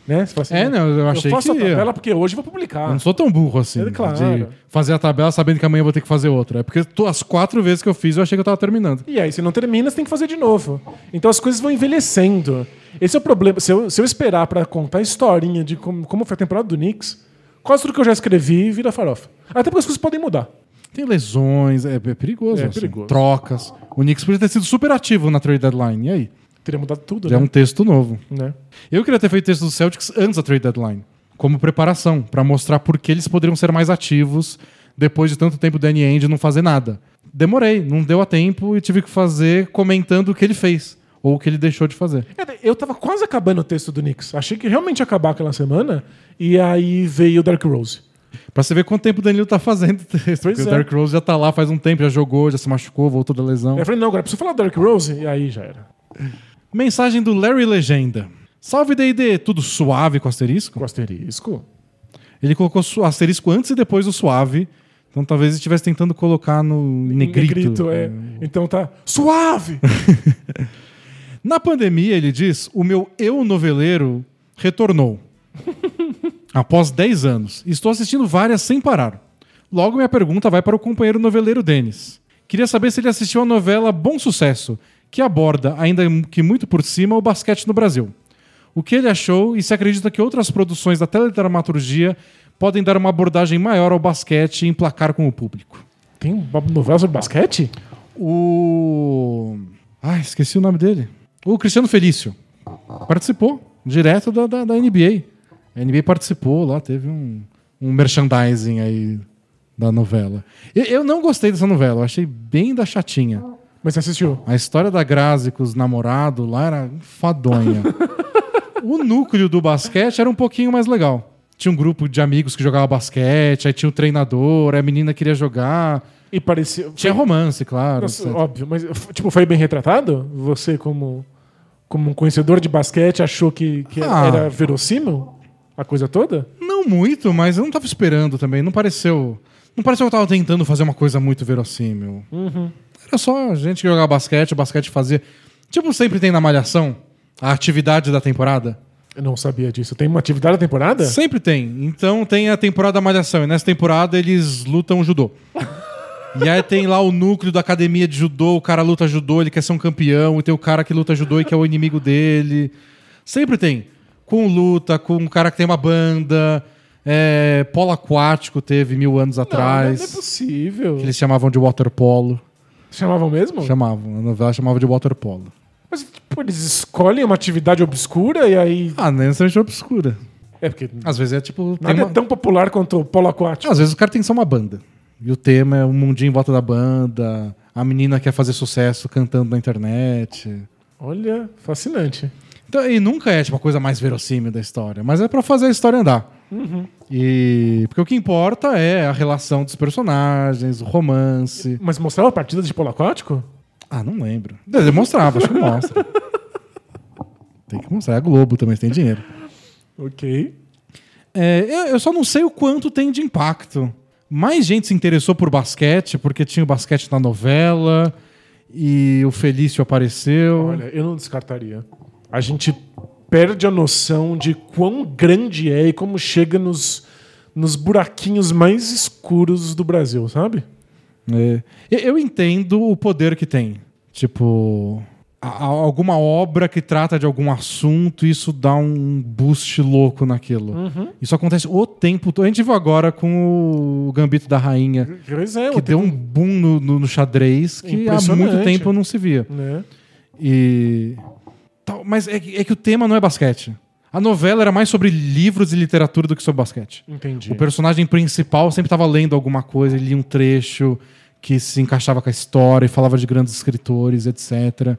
Né? Você assim,
É, não, eu achei
eu faço
que-
a tabela porque hoje eu vou publicar.
Eu não sou tão burro assim.
É, claro.
De fazer a tabela sabendo que amanhã eu vou ter que fazer outra. É porque to- as quatro vezes que eu fiz eu achei que eu tava terminando.
E aí, se não termina, você tem que fazer de novo. Então as coisas vão envelhecendo. Esse é o problema. Se eu, se eu esperar pra contar a historinha de como, como foi a temporada do Knicks, quase tudo que eu já escrevi vira farofa. Até porque as coisas podem mudar.
Tem lesões, é, é perigoso.
É
assim.
perigoso.
Trocas. O Knicks podia ter sido super ativo na trade deadline. E aí?
Teria mudado tudo,
Já é
né?
um texto novo.
Né?
Eu queria ter feito texto do Celtics antes da trade deadline. Como preparação, pra mostrar por que eles poderiam ser mais ativos depois de tanto tempo o Danny Ainge não fazer nada. Demorei, não deu a tempo e tive que fazer comentando o que ele fez. Ou o que ele deixou de fazer.
É, Eu tava quase acabando o texto do Knicks. Achei que realmente ia acabar aquela semana. E aí veio o Dark Rose.
Pra você ver quanto tempo o Danilo tá fazendo texto.
Pois
Porque
é.
o Derrick Rose já tá lá faz um tempo, já jogou, já se machucou, voltou da lesão.
Eu falei, não, agora preciso falar do Dark Rose. E aí já era.
Mensagem do Larry Legenda. Salve D&D, tudo suave com asterisco?
Com asterisco.
Ele colocou asterisco antes e depois do suave. Então talvez ele estivesse tentando colocar no negrito.
Negrito, é. Então tá suave.
Na pandemia, ele diz, o meu eu noveleiro retornou. Após 10 anos. Estou assistindo várias sem parar. Logo, minha pergunta vai para o companheiro noveleiro Denis. Queria saber se ele assistiu a novela Bom Sucesso, que aborda, ainda que muito por cima, o basquete no Brasil. O que ele achou e se acredita que outras produções da teledramaturgia podem dar uma abordagem maior ao basquete e emplacar com o público.
Tem uma novela sobre basquete?
O. Ah, esqueci o nome dele. O Cristiano Felício. Participou, direto da, da, da NBA. A NBA participou lá, teve um, um merchandising aí da novela. Eu, eu não gostei dessa novela, eu achei bem da chatinha.
Mas você assistiu?
A história da Grazi com os namorados lá era fadonha. o núcleo do basquete era um pouquinho mais legal. Tinha um grupo de amigos que jogava basquete, aí tinha o treinador, aí a menina queria jogar.
E parecia.
Tinha romance, claro.
Nossa, óbvio, mas tipo, foi bem retratado? Você, como, como um conhecedor de basquete, achou que, que
Ah.
era verossímil a coisa toda?
Não muito, mas eu não tava esperando também. Não pareceu. Não pareceu que eu tava tentando fazer uma coisa muito verossímil. Era só a gente que jogava basquete, o basquete fazia. Tipo, sempre tem na Malhação a atividade da temporada.
Eu não sabia disso. Tem uma atividade da temporada?
Sempre tem. Então tem a temporada da Malhação. E nessa temporada eles lutam judô. e aí tem lá o núcleo da academia de judô. O cara luta judô, ele quer ser um campeão. E tem o cara que luta judô e que é o inimigo dele. Sempre tem. Com luta, com um cara que tem uma banda. É, polo aquático teve mil anos
Não,
atrás.
não é possível.
que eles chamavam de waterpolo.
Chamavam mesmo?
Chamavam, a novela chamava de waterpolo.
Mas, tipo, eles escolhem uma atividade obscura e aí.
Ah, nem necessariamente obscura.
É porque
Às vezes é tipo.
nada
uma-
é tão popular quanto o polo aquático.
Às vezes o cara tem só uma banda. E o tema é um mundinho em volta da banda. A menina quer fazer sucesso cantando na internet.
Olha, fascinante.
Então, e nunca é tipo, a coisa mais verossímil da história, mas é pra fazer a história andar. E porque o que importa é a relação dos personagens, o romance.
Mas mostrava partidas de polo aquático?
Ah, não lembro. Mostrava, acho que mostra. Tem que mostrar. É a Globo também tem dinheiro.
Ok.
É, eu, eu só não sei o quanto tem de impacto. Mais gente se interessou por basquete, porque tinha o basquete na novela e o Felício apareceu.
Olha, eu não descartaria. A gente perde a noção de quão grande é e como chega nos, nos buraquinhos mais escuros do Brasil, sabe?
É. Eu- entendo o poder que tem. Tipo, alguma obra que trata de algum assunto, isso dá um boost louco naquilo. Isso acontece o tempo todo. A gente viu agora com o Gambito da Rainha,
Pois é,
que deu um boom no, no- no xadrez que há muito tempo não se via.
Né?
E. tal, Mas é que, é que o tema não é basquete. A novela era mais sobre livros e literatura do que sobre basquete.
Entendi.
O personagem principal sempre estava lendo alguma coisa, ele lia um trecho que se encaixava com a história e falava de grandes escritores, etc.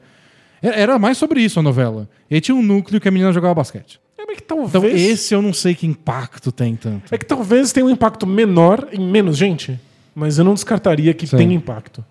É- Era mais sobre isso a novela. E aí tinha um núcleo que a menina jogava basquete.
É mas que talvez.
Então esse eu não sei que impacto tem tanto.
É que talvez tenha um impacto menor em menos gente, mas eu não descartaria que
Sim.
tenha impacto.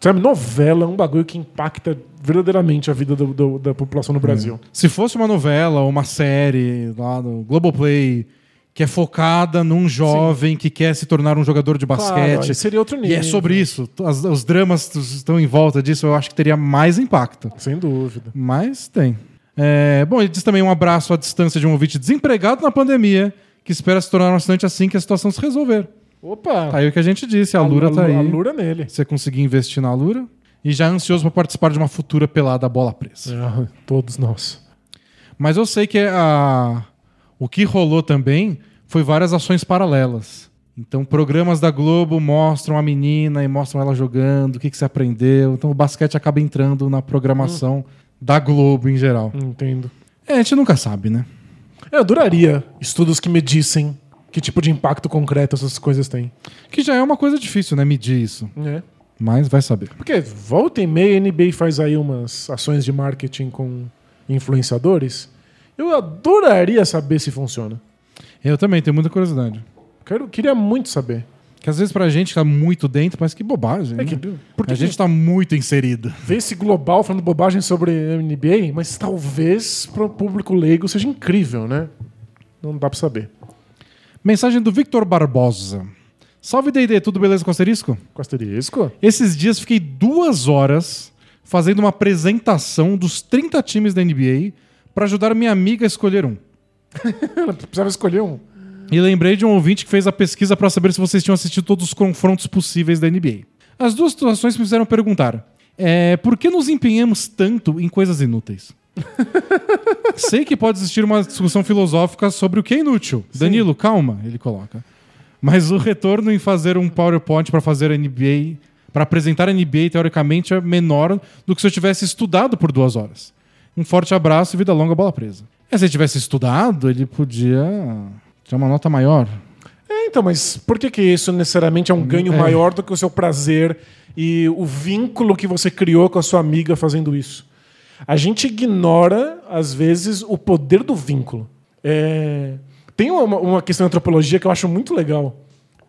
Sabe, novela é um bagulho que impacta verdadeiramente a vida do- do- da população no Brasil.
Se fosse uma novela ou uma série lá no Globoplay que é focada num jovem que quer se tornar um jogador de
Claro,
basquete.
aí seria outro
e
nível.
é sobre isso. As- os dramas estão em volta disso, eu acho que teria mais impacto.
Sem dúvida.
Mas tem. É, bom, ele diz também um abraço à distância de um ouvinte desempregado na pandemia, que espera se tornar um assinante assim que a situação se resolver.
Opa!
Tá aí o que a gente disse, a Lura tá aí.
A Lura nele.
Você conseguir investir na Lura. E já ansioso para participar de uma futura pelada bola presa.
Ah, todos nós.
Mas eu sei que a... o que rolou também foi várias ações paralelas. Então, programas da Globo mostram a menina e mostram ela jogando, o que, que você aprendeu. Então, o basquete acaba entrando na programação da Globo em geral.
Entendo.
É, a gente nunca sabe, né?
É, eu adoraria estudos que medissem que tipo de impacto concreto essas coisas têm.
Que já é uma coisa difícil, né? Medir isso.
É.
Mas vai saber.
Porque volta e meia a NBA faz aí umas ações de marketing com influenciadores. Eu adoraria saber se funciona.
Eu também tenho muita curiosidade.
Quero, queria muito saber.
Que às vezes pra gente que tá muito dentro, parece que bobagem.
É
né?
que, por que
a gente tá muito inserido.
vê esse global falando bobagem sobre a NBA, mas talvez para o público leigo seja incrível, né? Não dá pra saber.
Mensagem do Victor Barbosa. Salve D&D, tudo beleza com asterisco?
Com asterisco?
Esses dias fiquei duas horas fazendo uma apresentação dos 30 times da NBA pra ajudar minha amiga a escolher um.
Ela precisava escolher um.
E lembrei de um ouvinte que fez a pesquisa pra saber se vocês tinham assistido todos os confrontos possíveis da NBA. As duas situações me fizeram perguntar: é, por que nos empenhamos tanto em coisas inúteis? Sei que pode existir uma discussão filosófica sobre o que é inútil. Danilo, calma, ele coloca. Mas o retorno em fazer um PowerPoint para fazer NBA, para apresentar NBA, teoricamente, é menor do que se eu tivesse estudado por duas horas. Um forte abraço e vida longa, bola presa. É, se ele tivesse estudado, ele podia ter uma nota maior.
É, então, mas por que, que isso necessariamente é um ganho
é.
maior do que o seu prazer e o vínculo que você criou com a sua amiga fazendo isso? A gente ignora, às vezes, o poder do vínculo. É, Tem uma, uma questão de antropologia que eu acho muito legal,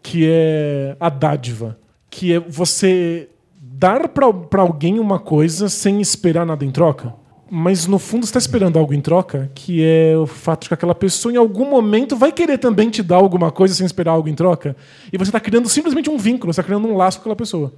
que é a dádiva. Que é você dar para alguém uma coisa sem esperar nada em troca. Mas no fundo está esperando algo em troca, que é o fato de que aquela pessoa em algum momento vai querer também te dar alguma coisa sem esperar algo em troca. E você está criando simplesmente um vínculo, você está criando um laço com aquela pessoa.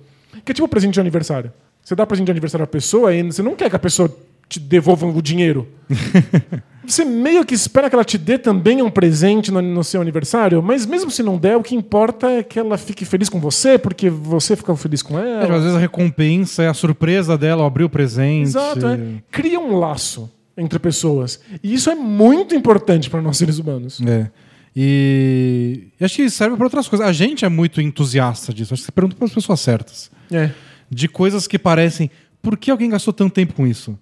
Que é tipo presente de aniversário. Você dá presente de aniversário à pessoa e você não quer que a pessoa te devolva o dinheiro. Você meio que espera que ela te dê também um presente no, no seu aniversário, mas mesmo se não der, o que importa é que ela fique feliz com você, porque você fica feliz com
É,
ela.
às vezes a recompensa é a surpresa dela abrir o presente.
Exato, é. Cria um laço entre pessoas. E isso é muito importante para nós seres humanos.
É. E, e acho que serve para outras coisas. A gente é muito entusiasta disso. Acho que você pergunta para as pessoas certas.
É.
De coisas que parecem. Por que alguém gastou tanto tempo com isso?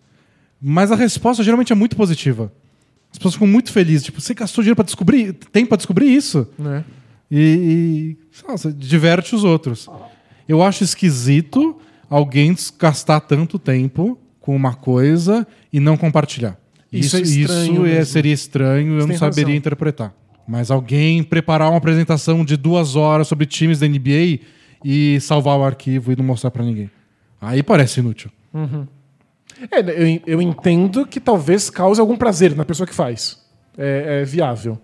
Mas a resposta geralmente é muito positiva. As pessoas ficam muito felizes. Tipo, você gastou dinheiro para descobrir. Tempo para descobrir isso?
Né?
E, e nossa, diverte os outros. Eu acho esquisito alguém gastar tanto tempo com uma coisa e não compartilhar.
Isso
Isso,
é estranho
isso é- seria estranho, eu não saberia
razão.
interpretar. Mas alguém preparar uma apresentação de duas horas sobre times da NBA e salvar o arquivo e não mostrar pra ninguém. Aí parece inútil.
É, eu, eu entendo que talvez cause algum prazer na pessoa que faz. É, é viável.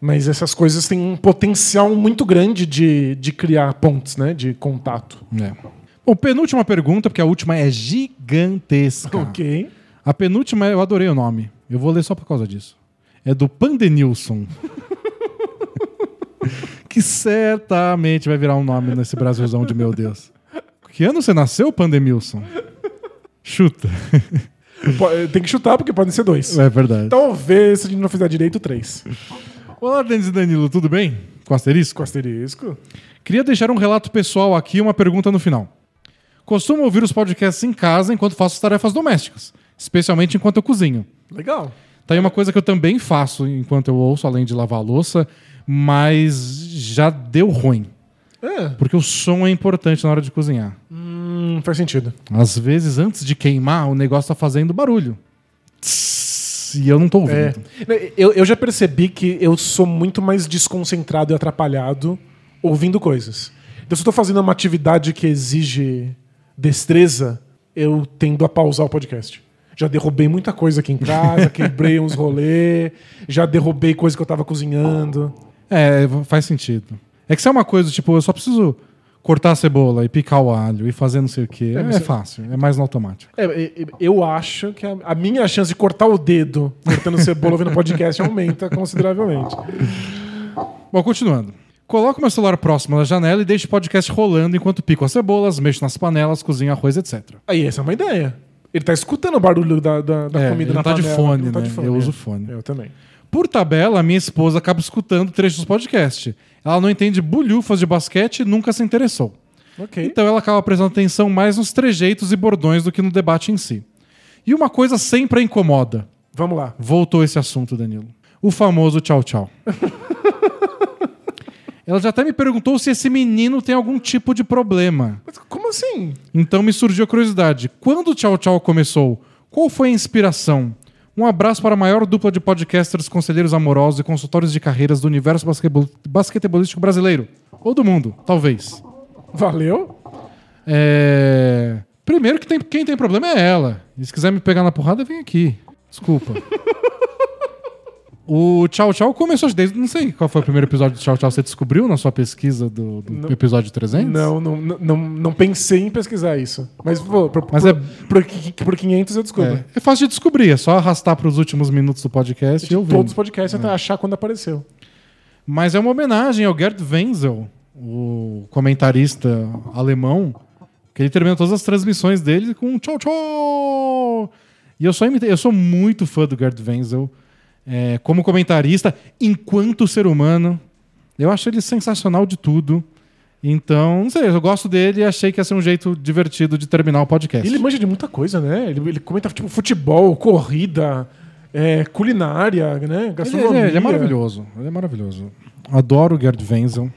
Mas essas coisas têm um potencial muito grande de, de criar pontes, né? De contato.
É. Bom, penúltima pergunta, porque a última é gigantesca.
Ok.
A penúltima, eu adorei o nome. Eu vou ler só por causa disso. É do Pandenilson. que certamente vai virar um nome nesse Brasilzão de meu Deus. Que ano você nasceu, Pandemilson? Chuta.
Po- Tem que chutar, porque podem ser dois.
É verdade.
Talvez, se a gente não fizer direito, três.
Olá, Denis e Danilo, tudo bem? Com asterisco?
Com asterisco.
Queria deixar um relato pessoal aqui e uma pergunta no final. Costumo ouvir os podcasts em casa enquanto faço as tarefas domésticas, especialmente enquanto eu cozinho.
Legal.
Tá aí uma coisa que eu também faço enquanto eu ouço, além de lavar a louça, mas já deu ruim.
É,
Porque o som é importante na hora de cozinhar.
hum, faz sentido.
Às vezes, antes de queimar, o negócio tá fazendo barulho. Tss, E eu não tô ouvindo.
É. Eu, eu já percebi que eu sou muito mais desconcentrado e atrapalhado ouvindo coisas. Então, se eu tô fazendo uma atividade que exige destreza, eu tendo a pausar o podcast. Já derrubei muita coisa aqui em casa, quebrei uns rolê, já derrubei coisa que eu tava cozinhando.
É, faz sentido. É que se é uma coisa, tipo, eu só preciso cortar a cebola e picar o alho e fazer não sei o quê. É,
mas-
fácil, é mais no automático.
É, é, é, eu acho que a, a minha chance de cortar o dedo cortando cebola ouvindo podcast aumenta consideravelmente.
Bom, continuando. Coloco meu celular próximo da janela e deixo o podcast rolando enquanto pico as cebolas, mexo nas panelas, cozinho arroz, etc.
Aí, essa é uma ideia. Ele tá escutando o barulho da, da, da
É,
comida
ele
na
não tá de
panela,
fone,
não tá
né?
de fone,
Eu
é.
uso fone.
Eu também.
Por tabela, a minha esposa acaba escutando trechos do podcast. Ela não entende bulhufas de basquete e nunca se interessou.
Ok.
Então ela acaba prestando atenção mais nos trejeitos e bordões do que no debate em si. E uma coisa sempre a incomoda.
Vamos lá.
Voltou esse assunto, Danilo. O famoso tchau tchau. ela já até me perguntou se esse menino tem algum tipo de problema.
Mas como assim?
Então me surgiu a curiosidade. Quando o Tchau Tchau começou? Qual foi a inspiração? Um abraço para a maior dupla de podcasters, conselheiros amorosos e consultores de carreiras do universo basquetebol- basquetebolístico brasileiro. Ou do mundo, talvez.
Valeu?
É... Primeiro que tem- quem tem problema é ela. E se quiser me pegar na porrada, vem aqui. Desculpa. o Tchau Tchau começou desde... Não sei qual foi o primeiro episódio do Tchau Tchau. Você descobriu na sua pesquisa do, do episódio 300?
Não, não, não, não, não pensei em pesquisar isso. Mas, pô, por,
Mas
por,
é-
por, por 500 eu descubro.
É, é fácil de descobrir, é só arrastar para os últimos minutos do podcast e ouvir.
Todos os podcasts até achar quando apareceu.
Mas é uma homenagem ao Gerd Wenzel, o comentarista alemão, que ele termina todas as transmissões dele com tchau tchau. E eu imitei, eu sou muito fã do Gerd Wenzel é, como comentarista, enquanto ser humano. Eu acho ele sensacional de tudo. Então, não sei, eu gosto dele e achei que ia ser um jeito divertido de terminar o podcast.
Ele manja de muita coisa, né? Ele, ele comenta tipo futebol, corrida, é, culinária, né? Gastronomia.
ele é, ele é maravilhoso. Ele é maravilhoso. Adoro o Gerd Wenzel.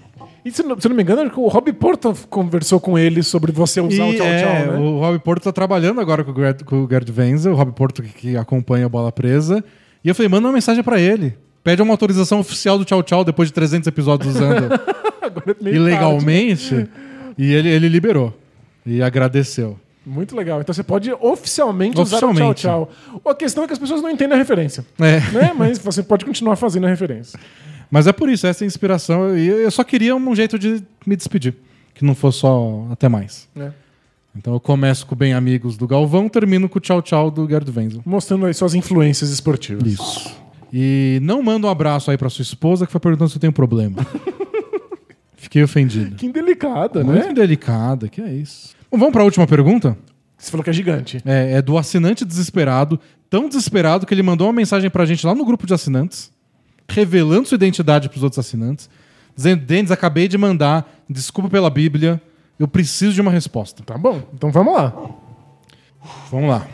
E se não, se não me engano, o Rob Porto conversou com ele sobre você usar o
E,
tchau
é,
tchau, né?
O Rob Porto tá trabalhando agora com o Gerd, com o Gerd Wenzel, o Rob Porto que, que acompanha a bola presa. E eu falei, manda uma mensagem pra ele. Pede uma autorização oficial do Tchau Tchau depois de 300 episódios usando
Agora é
ilegalmente. E ele, ele liberou. E agradeceu.
tarde. Muito legal. Então você pode oficialmente, usar o
Oficialmente.
tchau tchau. A questão é que as pessoas não entendem a referência.
É.
né? Mas você pode continuar fazendo a referência.
Mas é por isso, essa é a inspiração. E eu só queria um jeito de me despedir. Que não fosse só até mais.
né?
Então eu começo com Bem Amigos do Galvão, termino com o Tchau Tchau do Gerd Wenzel.
Mostrando aí suas influências esportivas.
Isso. E não manda um abraço aí pra sua esposa que foi perguntando se eu tenho problema. Fiquei ofendido.
Que delicada,
Muito
né?
delicada, que é isso. Bom, vamos pra última pergunta?
Você falou que é gigante.
É, é do assinante desesperado, tão desesperado que ele mandou uma mensagem pra gente lá no grupo de assinantes. revelando sua identidade para os outros assinantes, dizendo: Denis, acabei de mandar, desculpa pela Bíblia, eu preciso de uma resposta.
Tá bom, então vamos lá.
Vamos lá.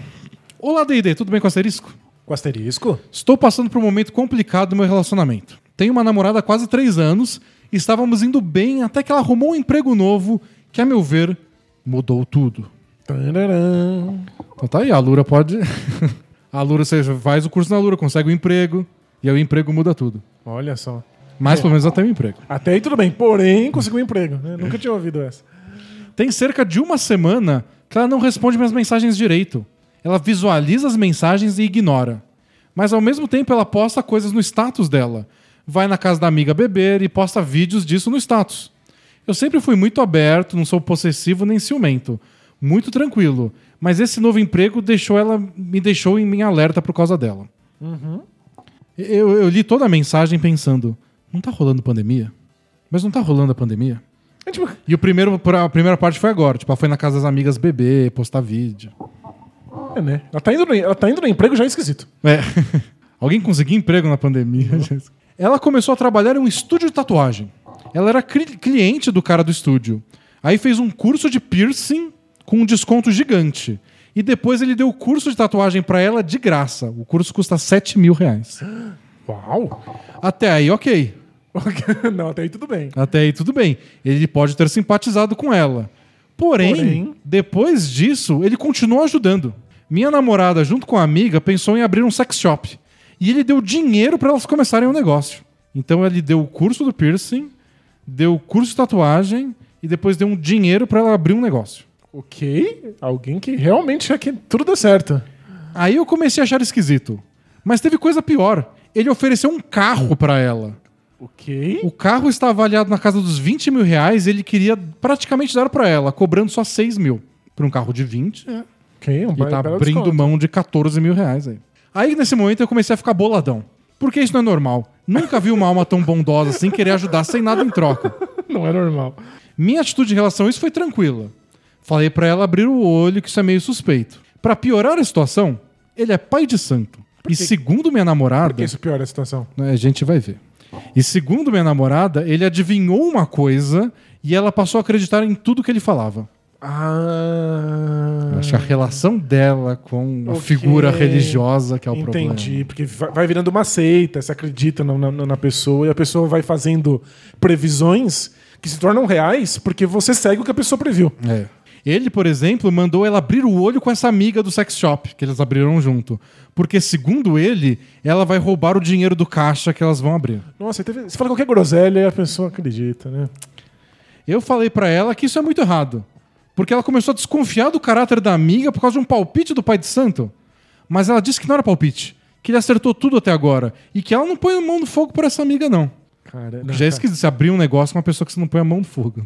Olá, D&D, tudo bem com asterisco?
Com asterisco?
Estou passando por um momento complicado no meu relacionamento. Tenho uma namorada há quase três anos e estávamos indo bem até que ela arrumou um emprego novo que, a meu ver, mudou tudo.
Tararã.
Então tá aí, a Lura pode. a Lura, você faz o curso na Lura, consegue o emprego, e aí o emprego muda tudo.
Olha só.
Mas pelo menos ela tem um emprego.
Até aí tudo bem, porém conseguiu um emprego. né? Nunca tinha ouvido essa.
Tem cerca de uma semana que ela não responde minhas mensagens direito. Ela visualiza as mensagens e ignora. Mas ao mesmo tempo ela posta coisas no status dela. Vai na casa da amiga beber e posta vídeos disso no status. Eu sempre fui muito aberto, não sou possessivo nem ciumento. Muito tranquilo. Mas esse novo emprego deixou ela, me deixou em minha alerta por causa dela. Eu, eu li toda a mensagem pensando: não tá rolando pandemia? Mas não tá rolando a pandemia?
É, tipo,
E o primeiro, a primeira parte foi agora. Tipo, ela foi na casa das amigas beber, postar vídeo.
é, né? Ela tá, indo no, ela tá indo no emprego já é esquisito.
É. Alguém conseguiu emprego na pandemia? Ela começou a trabalhar em um estúdio de tatuagem. Ela era cli- cliente do cara do estúdio. Aí fez um curso de piercing com um desconto gigante. E depois ele deu o curso de tatuagem pra ela de graça. O curso custa 7 mil reais.
Uau!
Até aí, ok.
Não, até aí tudo bem.
Até aí tudo bem. Ele pode ter simpatizado com ela. Porém,
Porém-
depois disso, ele continuou ajudando. Minha namorada, junto com a amiga, pensou em abrir um sex shop. E ele deu dinheiro para elas começarem o negócio. Então ele deu o curso do piercing, deu o curso de tatuagem e depois deu um dinheiro para ela abrir um negócio.
Ok. Alguém que realmente quer que tudo dê certo.
Aí eu comecei a achar esquisito. Mas teve coisa pior. Ele ofereceu um carro para ela.
Ok.
O carro está avaliado na casa dos 20 mil reais e ele queria praticamente dar para ela, cobrando só 6 mil. Por um carro de 20, é.
Ok, um
e tá abrindo
desconto.
mão de 14 mil reais aí. Aí nesse momento eu comecei a ficar boladão. Porque isso não é normal. Nunca vi uma alma tão bondosa assim querer ajudar sem nada em troca.
Não é normal.
Minha atitude em relação a isso foi tranquila. Falei pra ela abrir o olho que isso é meio suspeito. Pra piorar a situação, ele é pai de santo. E segundo minha namorada,
Por que isso piora a situação?
né, a gente vai ver. E segundo minha namorada, ele adivinhou uma coisa e ela passou a acreditar em tudo que ele falava.
Ah.
Acho que a relação dela com a
Ok.
figura religiosa que é o problema.
Entendi, porque vai vai virando uma seita, você acredita na, na- na pessoa e a pessoa vai fazendo previsões que se tornam reais porque você segue o que a pessoa previu.
É. Ele, por exemplo, mandou ela abrir o olho com essa amiga do sex shop, que eles abriram junto. Porque, segundo ele, ela vai roubar o dinheiro do caixa que elas vão abrir.
Nossa, teve- você fala qualquer groselha e a pessoa acredita, né?
Eu falei pra ela que isso é muito errado. Porque ela começou a desconfiar do caráter da amiga por causa de um palpite do pai de santo. Mas ela disse que não era palpite. Que ele acertou tudo até agora. E que ela não põe a mão no fogo por essa amiga, não.
Cara, não,
Já é esquisito você abrir um negócio com uma pessoa que você não põe a mão no fogo.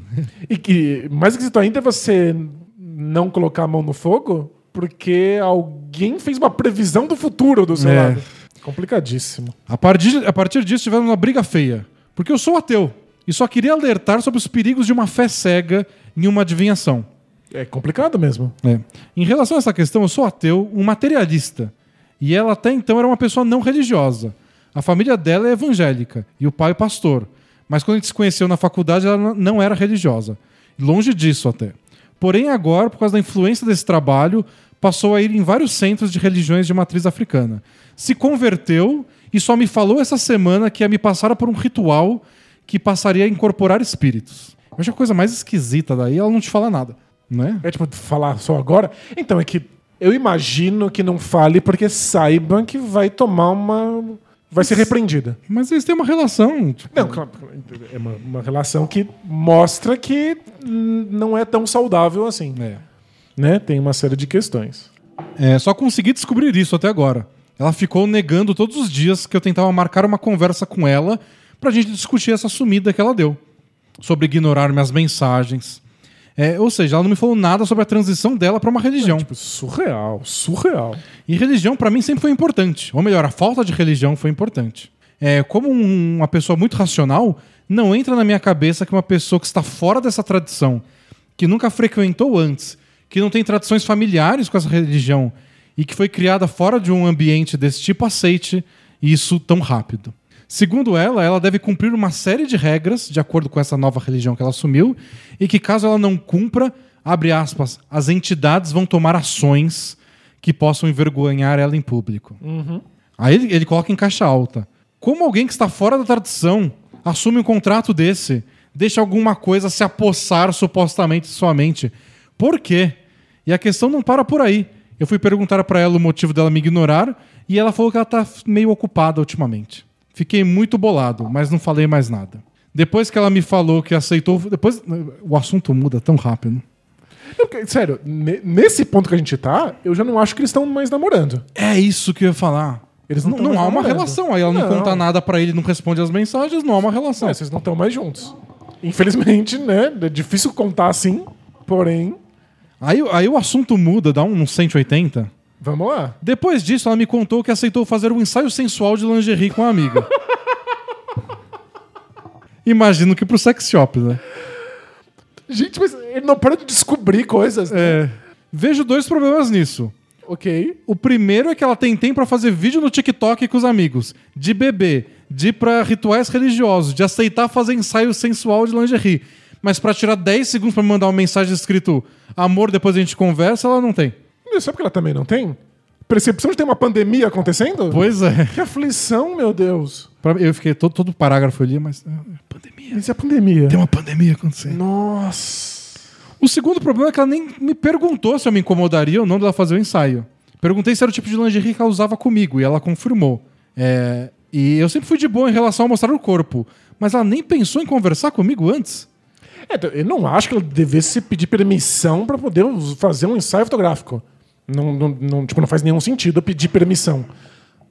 E que mais esquisito ainda é você não colocar a mão no fogo porque alguém fez uma previsão do futuro do seu
É.
lado. Complicadíssimo.
A partir, a partir disso, tivemos uma briga feia. Porque eu sou ateu. E só queria alertar sobre os perigos de uma fé cega em uma adivinhação.
É complicado mesmo.
É. Em relação a essa questão, eu sou ateu, um materialista. E ela até então era uma pessoa não religiosa. A família dela é evangélica e o pai pastor. Mas quando a gente se conheceu na faculdade, ela não- era religiosa. Longe disso até. Porém, agora, por causa da influência desse trabalho, passou a ir em vários centros de religiões de matriz africana. Se converteu e só me falou essa semana que ia me passar por um ritual que passaria a incorporar espíritos. Eu acho a coisa mais esquisita daí, ela não te fala nada, né?
É tipo, falar só agora? Então, é que eu imagino que não fale porque saiba que vai tomar uma. Vai ser repreendida.
Mas eles têm uma relação. tipo,
Não, é uma, uma relação que mostra que não é tão saudável assim.
é.
Né? Tem uma série de questões.
É, só consegui descobrir isso até agora. Ela ficou negando todos os dias que eu tentava marcar uma conversa com ela pra gente discutir essa sumida que ela deu. Sobre ignorar minhas mensagens. É, ou seja, ela não me falou nada sobre a transição dela pra uma religião.
Tipo, surreal, surreal.
E religião pra mim sempre foi importante. Ou melhor, a falta de religião foi importante. É, como um- uma pessoa muito racional, não entra na minha cabeça que uma pessoa que está fora dessa tradição, que nunca frequentou antes, que não tem tradições familiares com essa religião e que foi criada fora de um ambiente desse tipo, aceite isso tão rápido. Segundo ela, ela deve cumprir uma série de regras de acordo com essa nova religião que ela assumiu e que caso ela não cumpra, abre aspas, as entidades vão tomar ações que possam envergonhar ela em público. Aí ele, ele coloca em caixa alta. Como alguém que está fora da tradição assume um contrato desse, deixa alguma coisa se apossar supostamente sua mente? Por quê? E a questão não para por aí. Eu fui perguntar para ela o motivo dela me ignorar e ela falou que ela tá meio ocupada ultimamente. Fiquei muito bolado, mas não falei mais nada. Depois que ela me falou que aceitou, depois o assunto muda tão rápido.
Eu- sério, ne- nesse ponto que a gente tá, eu já não acho que eles estão mais namorando.
É isso que eu ia falar.
Eles não
não, não há uma relação. Aí ela não,
Não.
conta nada pra ele, não responde as mensagens, não há uma relação.
É, vocês não estão mais juntos. Infelizmente, né? É difícil contar assim, porém,
Aí, aí o assunto muda, dá um 180.
Vamos lá.
Depois disso, ela me contou que aceitou fazer um ensaio sensual de lingerie com a amiga. Imagino que pro sex shop, né?
Gente, mas ele não para de descobrir coisas. né?
É. Vejo dois problemas nisso.
Ok.
O primeiro é que ela tem tempo pra fazer vídeo no TikTok com os amigos, de beber, de ir pra rituais religiosos, de aceitar fazer ensaio sensual de lingerie. Mas pra tirar 10 segundos pra me mandar uma mensagem escrito amor, depois a gente conversa, ela não tem.
Sabe que ela também não tem? Percepção de ter uma pandemia acontecendo?
Pois é.
Que aflição, meu Deus.
Eu fiquei todo, todo parágrafo ali, mas. é, Pandemia.
Isso é pandemia.
Tem uma pandemia acontecendo.
Nossa.
O segundo problema é que ela nem me perguntou se eu me incomodaria ou não dela fazer o ensaio. Perguntei se era o tipo de lingerie que ela usava comigo e ela confirmou. É, e eu sempre fui de boa em relação a mostrar o corpo, mas ela nem pensou em conversar comigo antes.
É, eu não acho que ela devesse pedir permissão pra poder fazer um ensaio fotográfico. Não, não, não- tipo, não faz nenhum sentido eu pedir permissão.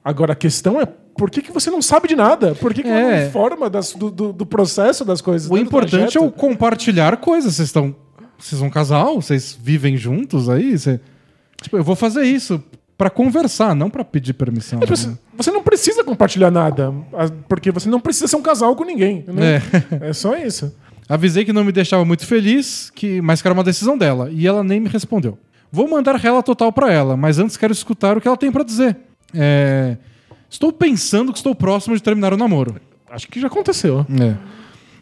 Agora, a questão é por que, que você não sabe de nada? Por que, que
É.
não informa das- do, do- do processo das coisas?
O
né,
importante é o compartilhar coisas. Vocês estão. Vocês são um casal, vocês vivem juntos aí. Você... Tipo, eu vou fazer isso pra conversar, não pra pedir permissão.
É, Você, você não precisa compartilhar nada, porque você não precisa ser um casal com ninguém. Né? É. só isso.
Avisei que não me deixava muito feliz, que, mas que era uma decisão dela. E ela nem me respondeu. Vou mandar rela total pra ela, mas antes quero escutar o que ela tem pra dizer. É, Estou pensando que estou próximo de terminar o namoro.
Acho que já aconteceu.
É.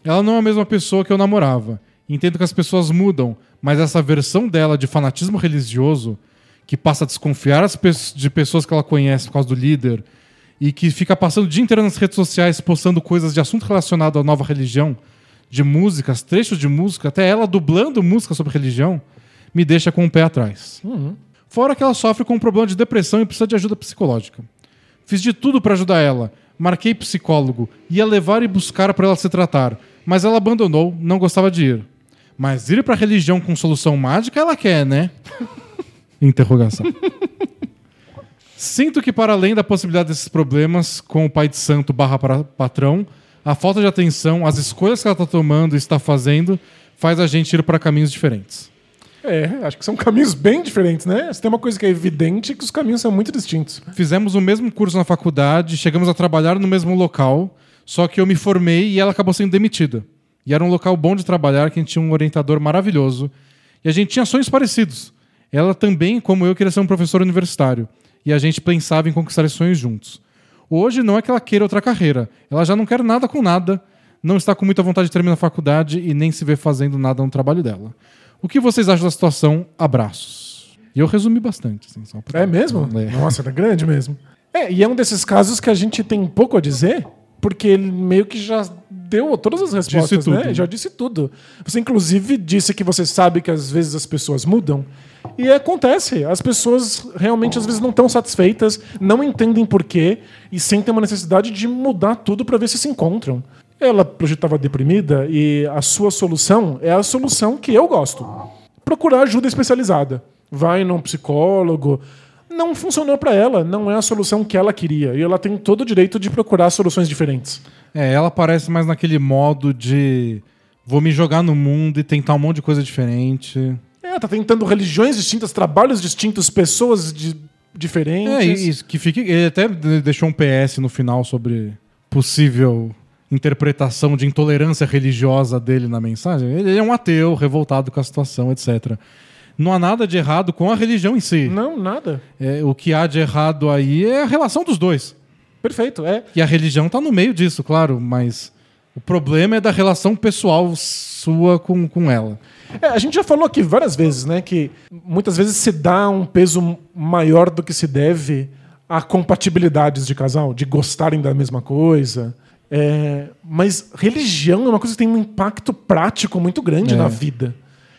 Ela não é a mesma pessoa que eu namorava. Entendo que as pessoas mudam, mas essa versão dela de fanatismo religioso, que passa a desconfiar de pessoas que ela conhece por causa do líder, e que fica passando o dia inteiro nas redes sociais postando coisas de assunto relacionado à nova religião, de músicas, trechos de música, até ela dublando música sobre religião, me deixa com o pé atrás. Fora que ela sofre com um problema de depressão e precisa de ajuda psicológica. Fiz de tudo pra ajudar ela. Marquei psicólogo, ia levar e buscar pra ela se tratar, mas ela abandonou, não gostava de ir. Mas ir pra religião com solução mágica ela quer, né? Interrogação. Sinto que para além da possibilidade desses problemas com o pai de santo barra para- patrão, a falta de atenção, as escolhas que ela está tomando e está fazendo, faz a gente ir para caminhos diferentes.
É, acho que são caminhos bem diferentes, né? Se tem uma coisa que é evidente, que os caminhos são muito distintos.
Fizemos o mesmo curso na faculdade, chegamos a trabalhar no mesmo local, só que eu me formei e ela acabou sendo demitida. E era um local bom de trabalhar, que a gente tinha um orientador maravilhoso. E a gente tinha sonhos parecidos. Ela também, como eu, queria ser um professor universitário. E a gente pensava em conquistar esses sonhos juntos. Hoje não é que ela queira outra carreira. Ela já não quer nada com nada, não está com muita vontade de terminar a faculdade e nem se vê fazendo nada no trabalho dela. O que vocês acham da situação? Abraços. E eu resumi bastante. Assim, só pra-
É mesmo?
É.
Nossa, era grande mesmo. É, e é um desses casos que a gente tem pouco a dizer, porque ele meio que já deu todas as respostas,
Disse tudo.
né? Já disse tudo. Você, inclusive, disse que você sabe que às vezes as pessoas mudam. E acontece. As pessoas realmente às vezes não estão satisfeitas, não entendem por quê e sentem uma necessidade de mudar tudo para ver se se encontram. Ela estava deprimida e a sua solução é a solução que eu gosto. Procurar ajuda especializada. Vai num psicólogo. Não funcionou para ela, não é a solução que ela queria. E ela tem todo o direito de procurar soluções diferentes.
É, ela parece mais naquele modo de vou me jogar no mundo e tentar um monte de coisa diferente.
É, tá tentando religiões distintas, trabalhos distintos, pessoas di- diferentes.
É, e que fique. Ele até deixou um PS no final sobre possível interpretação de intolerância religiosa dele na mensagem. Ele é um ateu, revoltado com a situação, etc. Não há nada de errado com a religião em si.
Não, nada.
É, o que há de errado aí é a relação dos dois.
Perfeito, é.
E a religião tá no meio disso, claro, mas o problema é da relação pessoal sua com, com ela.
É, a gente já falou aqui várias vezes, né, que muitas vezes se dá um peso maior do que se deve a compatibilidades de casal, de gostarem da mesma coisa. É, mas religião é uma coisa que tem um impacto prático muito grande
É.
na vida.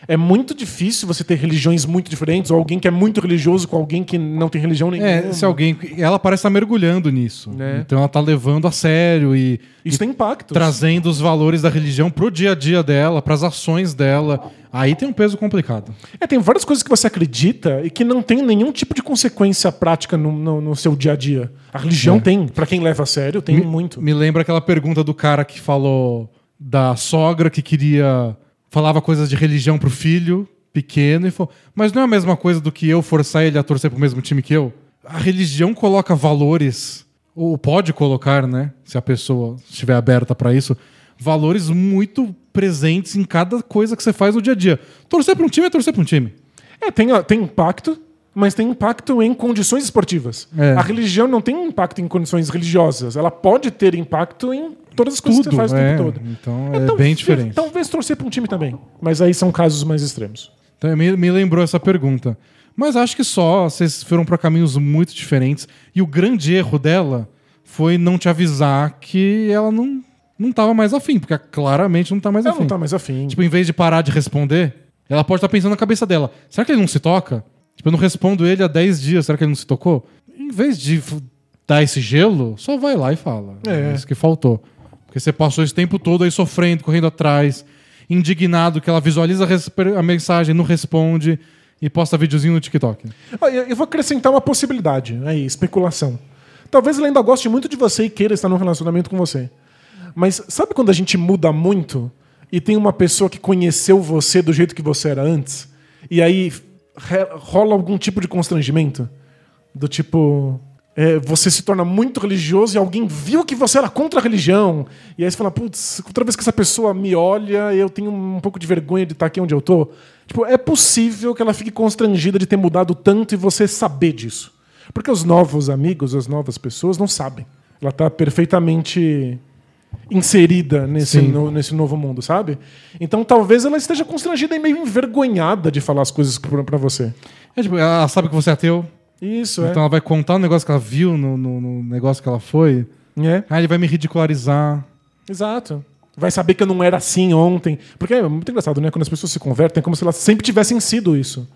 É muito difícil você ter religiões muito diferentes, ou alguém que é muito religioso com alguém que não tem religião nenhuma.
É, se alguém. Ela parece estar mergulhando nisso.
É.
Então ela tá levando a sério e,
Isso tem impacto.
trazendo os valores da religião pro dia a dia dela, pras ações dela. Aí tem um peso complicado.
É, tem várias coisas que você acredita e que não tem nenhum tipo de consequência prática no, no- no seu dia a dia. A religião
É.
tem, pra quem leva a sério, tem muito.
Me lembra aquela pergunta do cara que falou da sogra que queria. Falava coisas de religião pro filho pequeno e falou: Mas não é a mesma coisa do que eu forçar ele a torcer pro mesmo time que eu? A religião coloca valores, ou pode colocar, né? Se a pessoa estiver aberta pra isso, valores muito presentes em cada coisa que você faz no dia a dia. Torcer pra um time é torcer pra um time.
É, tem, tem impacto, mas tem impacto em condições esportivas.
É.
A religião não tem impacto em condições religiosas. Ela pode ter impacto em todas as coisas que
Tudo,
você faz o
é.
tempo todo.
Então é
Então,
bem diferente.
Talvez torcer pra um time também. Mas aí são casos mais extremos.
Então, me, me lembrou essa pergunta. Mas acho que só, vocês foram para caminhos muito diferentes. E o grande erro dela foi não te avisar que ela não, não tava mais afim, porque claramente não tá mais
Ela
afim.
não tá mais afim.
Tipo, em vez de parar de responder, ela pode estar pensando na cabeça dela: será que ele não se toca? Tipo, eu não respondo ele há 10 dias, será que ele não se tocou? Em vez de dar esse gelo, só vai lá e fala.
É.
isso que faltou. Porque você passou esse tempo todo aí sofrendo, correndo atrás, indignado que ela visualiza a mensagem, não responde e posta videozinho no TikTok.
Eu vou acrescentar uma possibilidade aí, especulação. Talvez ela ainda goste muito de você e queira estar num relacionamento com você. Mas sabe quando a gente muda muito e tem uma pessoa que conheceu você do jeito que você era antes? E aí rola algum tipo de constrangimento? Do tipo. é, você se torna muito religioso e alguém viu que você era contra a religião. E aí você fala, putz, toda vez que essa pessoa me olha, eu tenho um pouco de vergonha de estar aqui onde eu tô. Tipo, é possível que ela fique constrangida de ter mudado tanto e você saber disso. Porque os novos amigos, as novas pessoas não sabem. Ela tá perfeitamente inserida nesse, no- nesse novo mundo, sabe? Então talvez ela esteja constrangida e meio envergonhada de falar as coisas pra pra você.
É, tipo, ela sabe que você é ateu,
Isso, é.
então ela vai contar um negócio que ela viu no, no- no negócio que ela foi.
É.
Aí ele vai me ridicularizar.
Exato. Vai saber que eu não era assim ontem. Porque é muito engraçado, né? Quando as pessoas se convertem, é como se elas sempre tivessem sido isso.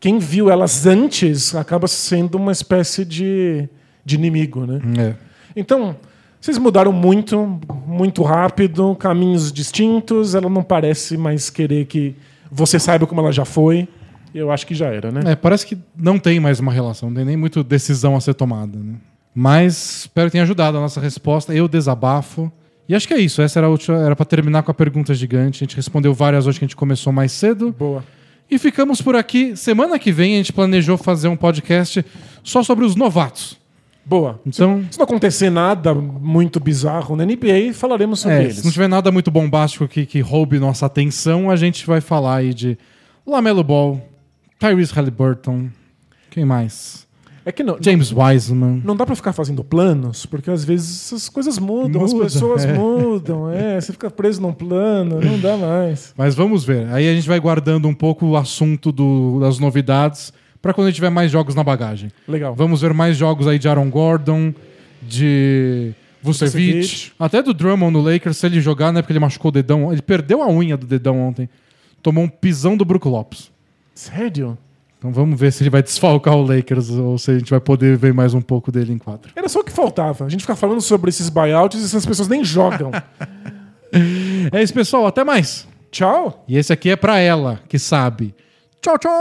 Quem viu elas antes acaba sendo uma espécie de, de inimigo, né?
É.
Então, vocês mudaram muito, muito rápido, caminhos distintos. Ela não parece mais querer que você saiba como ela já foi. Eu acho que já era, né?
É, parece que não tem mais uma relação, não tem nem muito decisão a ser tomada. Né? Mas espero que tenha ajudado a nossa resposta. Eu desabafo. E acho que é isso. Essa era a última. Era pra terminar com a pergunta gigante. A gente respondeu várias hoje que a gente começou mais cedo.
Boa.
E ficamos por aqui. Semana que vem a gente planejou fazer um podcast só sobre os novatos.
Boa.
Então,
Se não acontecer nada muito bizarro na NBA, falaremos sobre
é,
eles.
se não tiver nada muito bombástico que, que roube nossa atenção, a gente vai falar aí de Lamelo Ball, Tyrese Halliburton, quem mais?
É que não,
James Wiseman.
não dá pra ficar fazendo planos, porque às vezes as coisas mudam, as
Muda,
pessoas
é.
mudam, é, você fica preso num plano, não dá mais.
Mas vamos ver. Aí a gente vai guardando um pouco o assunto do- das novidades pra quando a gente tiver mais jogos na bagagem.
Legal.
Vamos ver mais jogos aí de Aaron Gordon, de Vucevic,
Vucevic.
até do Drummond no Lakers, se ele jogar, né? Porque ele machucou o dedão. Ele perdeu a unha do dedão ontem. Tomou um pisão do Brook Lopes.
Sério?
Então vamos ver se ele vai desfalcar o Lakers ou se a gente vai poder ver mais um pouco dele em quadro.
Era só o que faltava. A gente ficar falando sobre esses buyouts e essas pessoas nem jogam.
É isso, pessoal. Até mais.
Tchau.
E esse aqui é pra ela, que sabe. Ciao, ciao!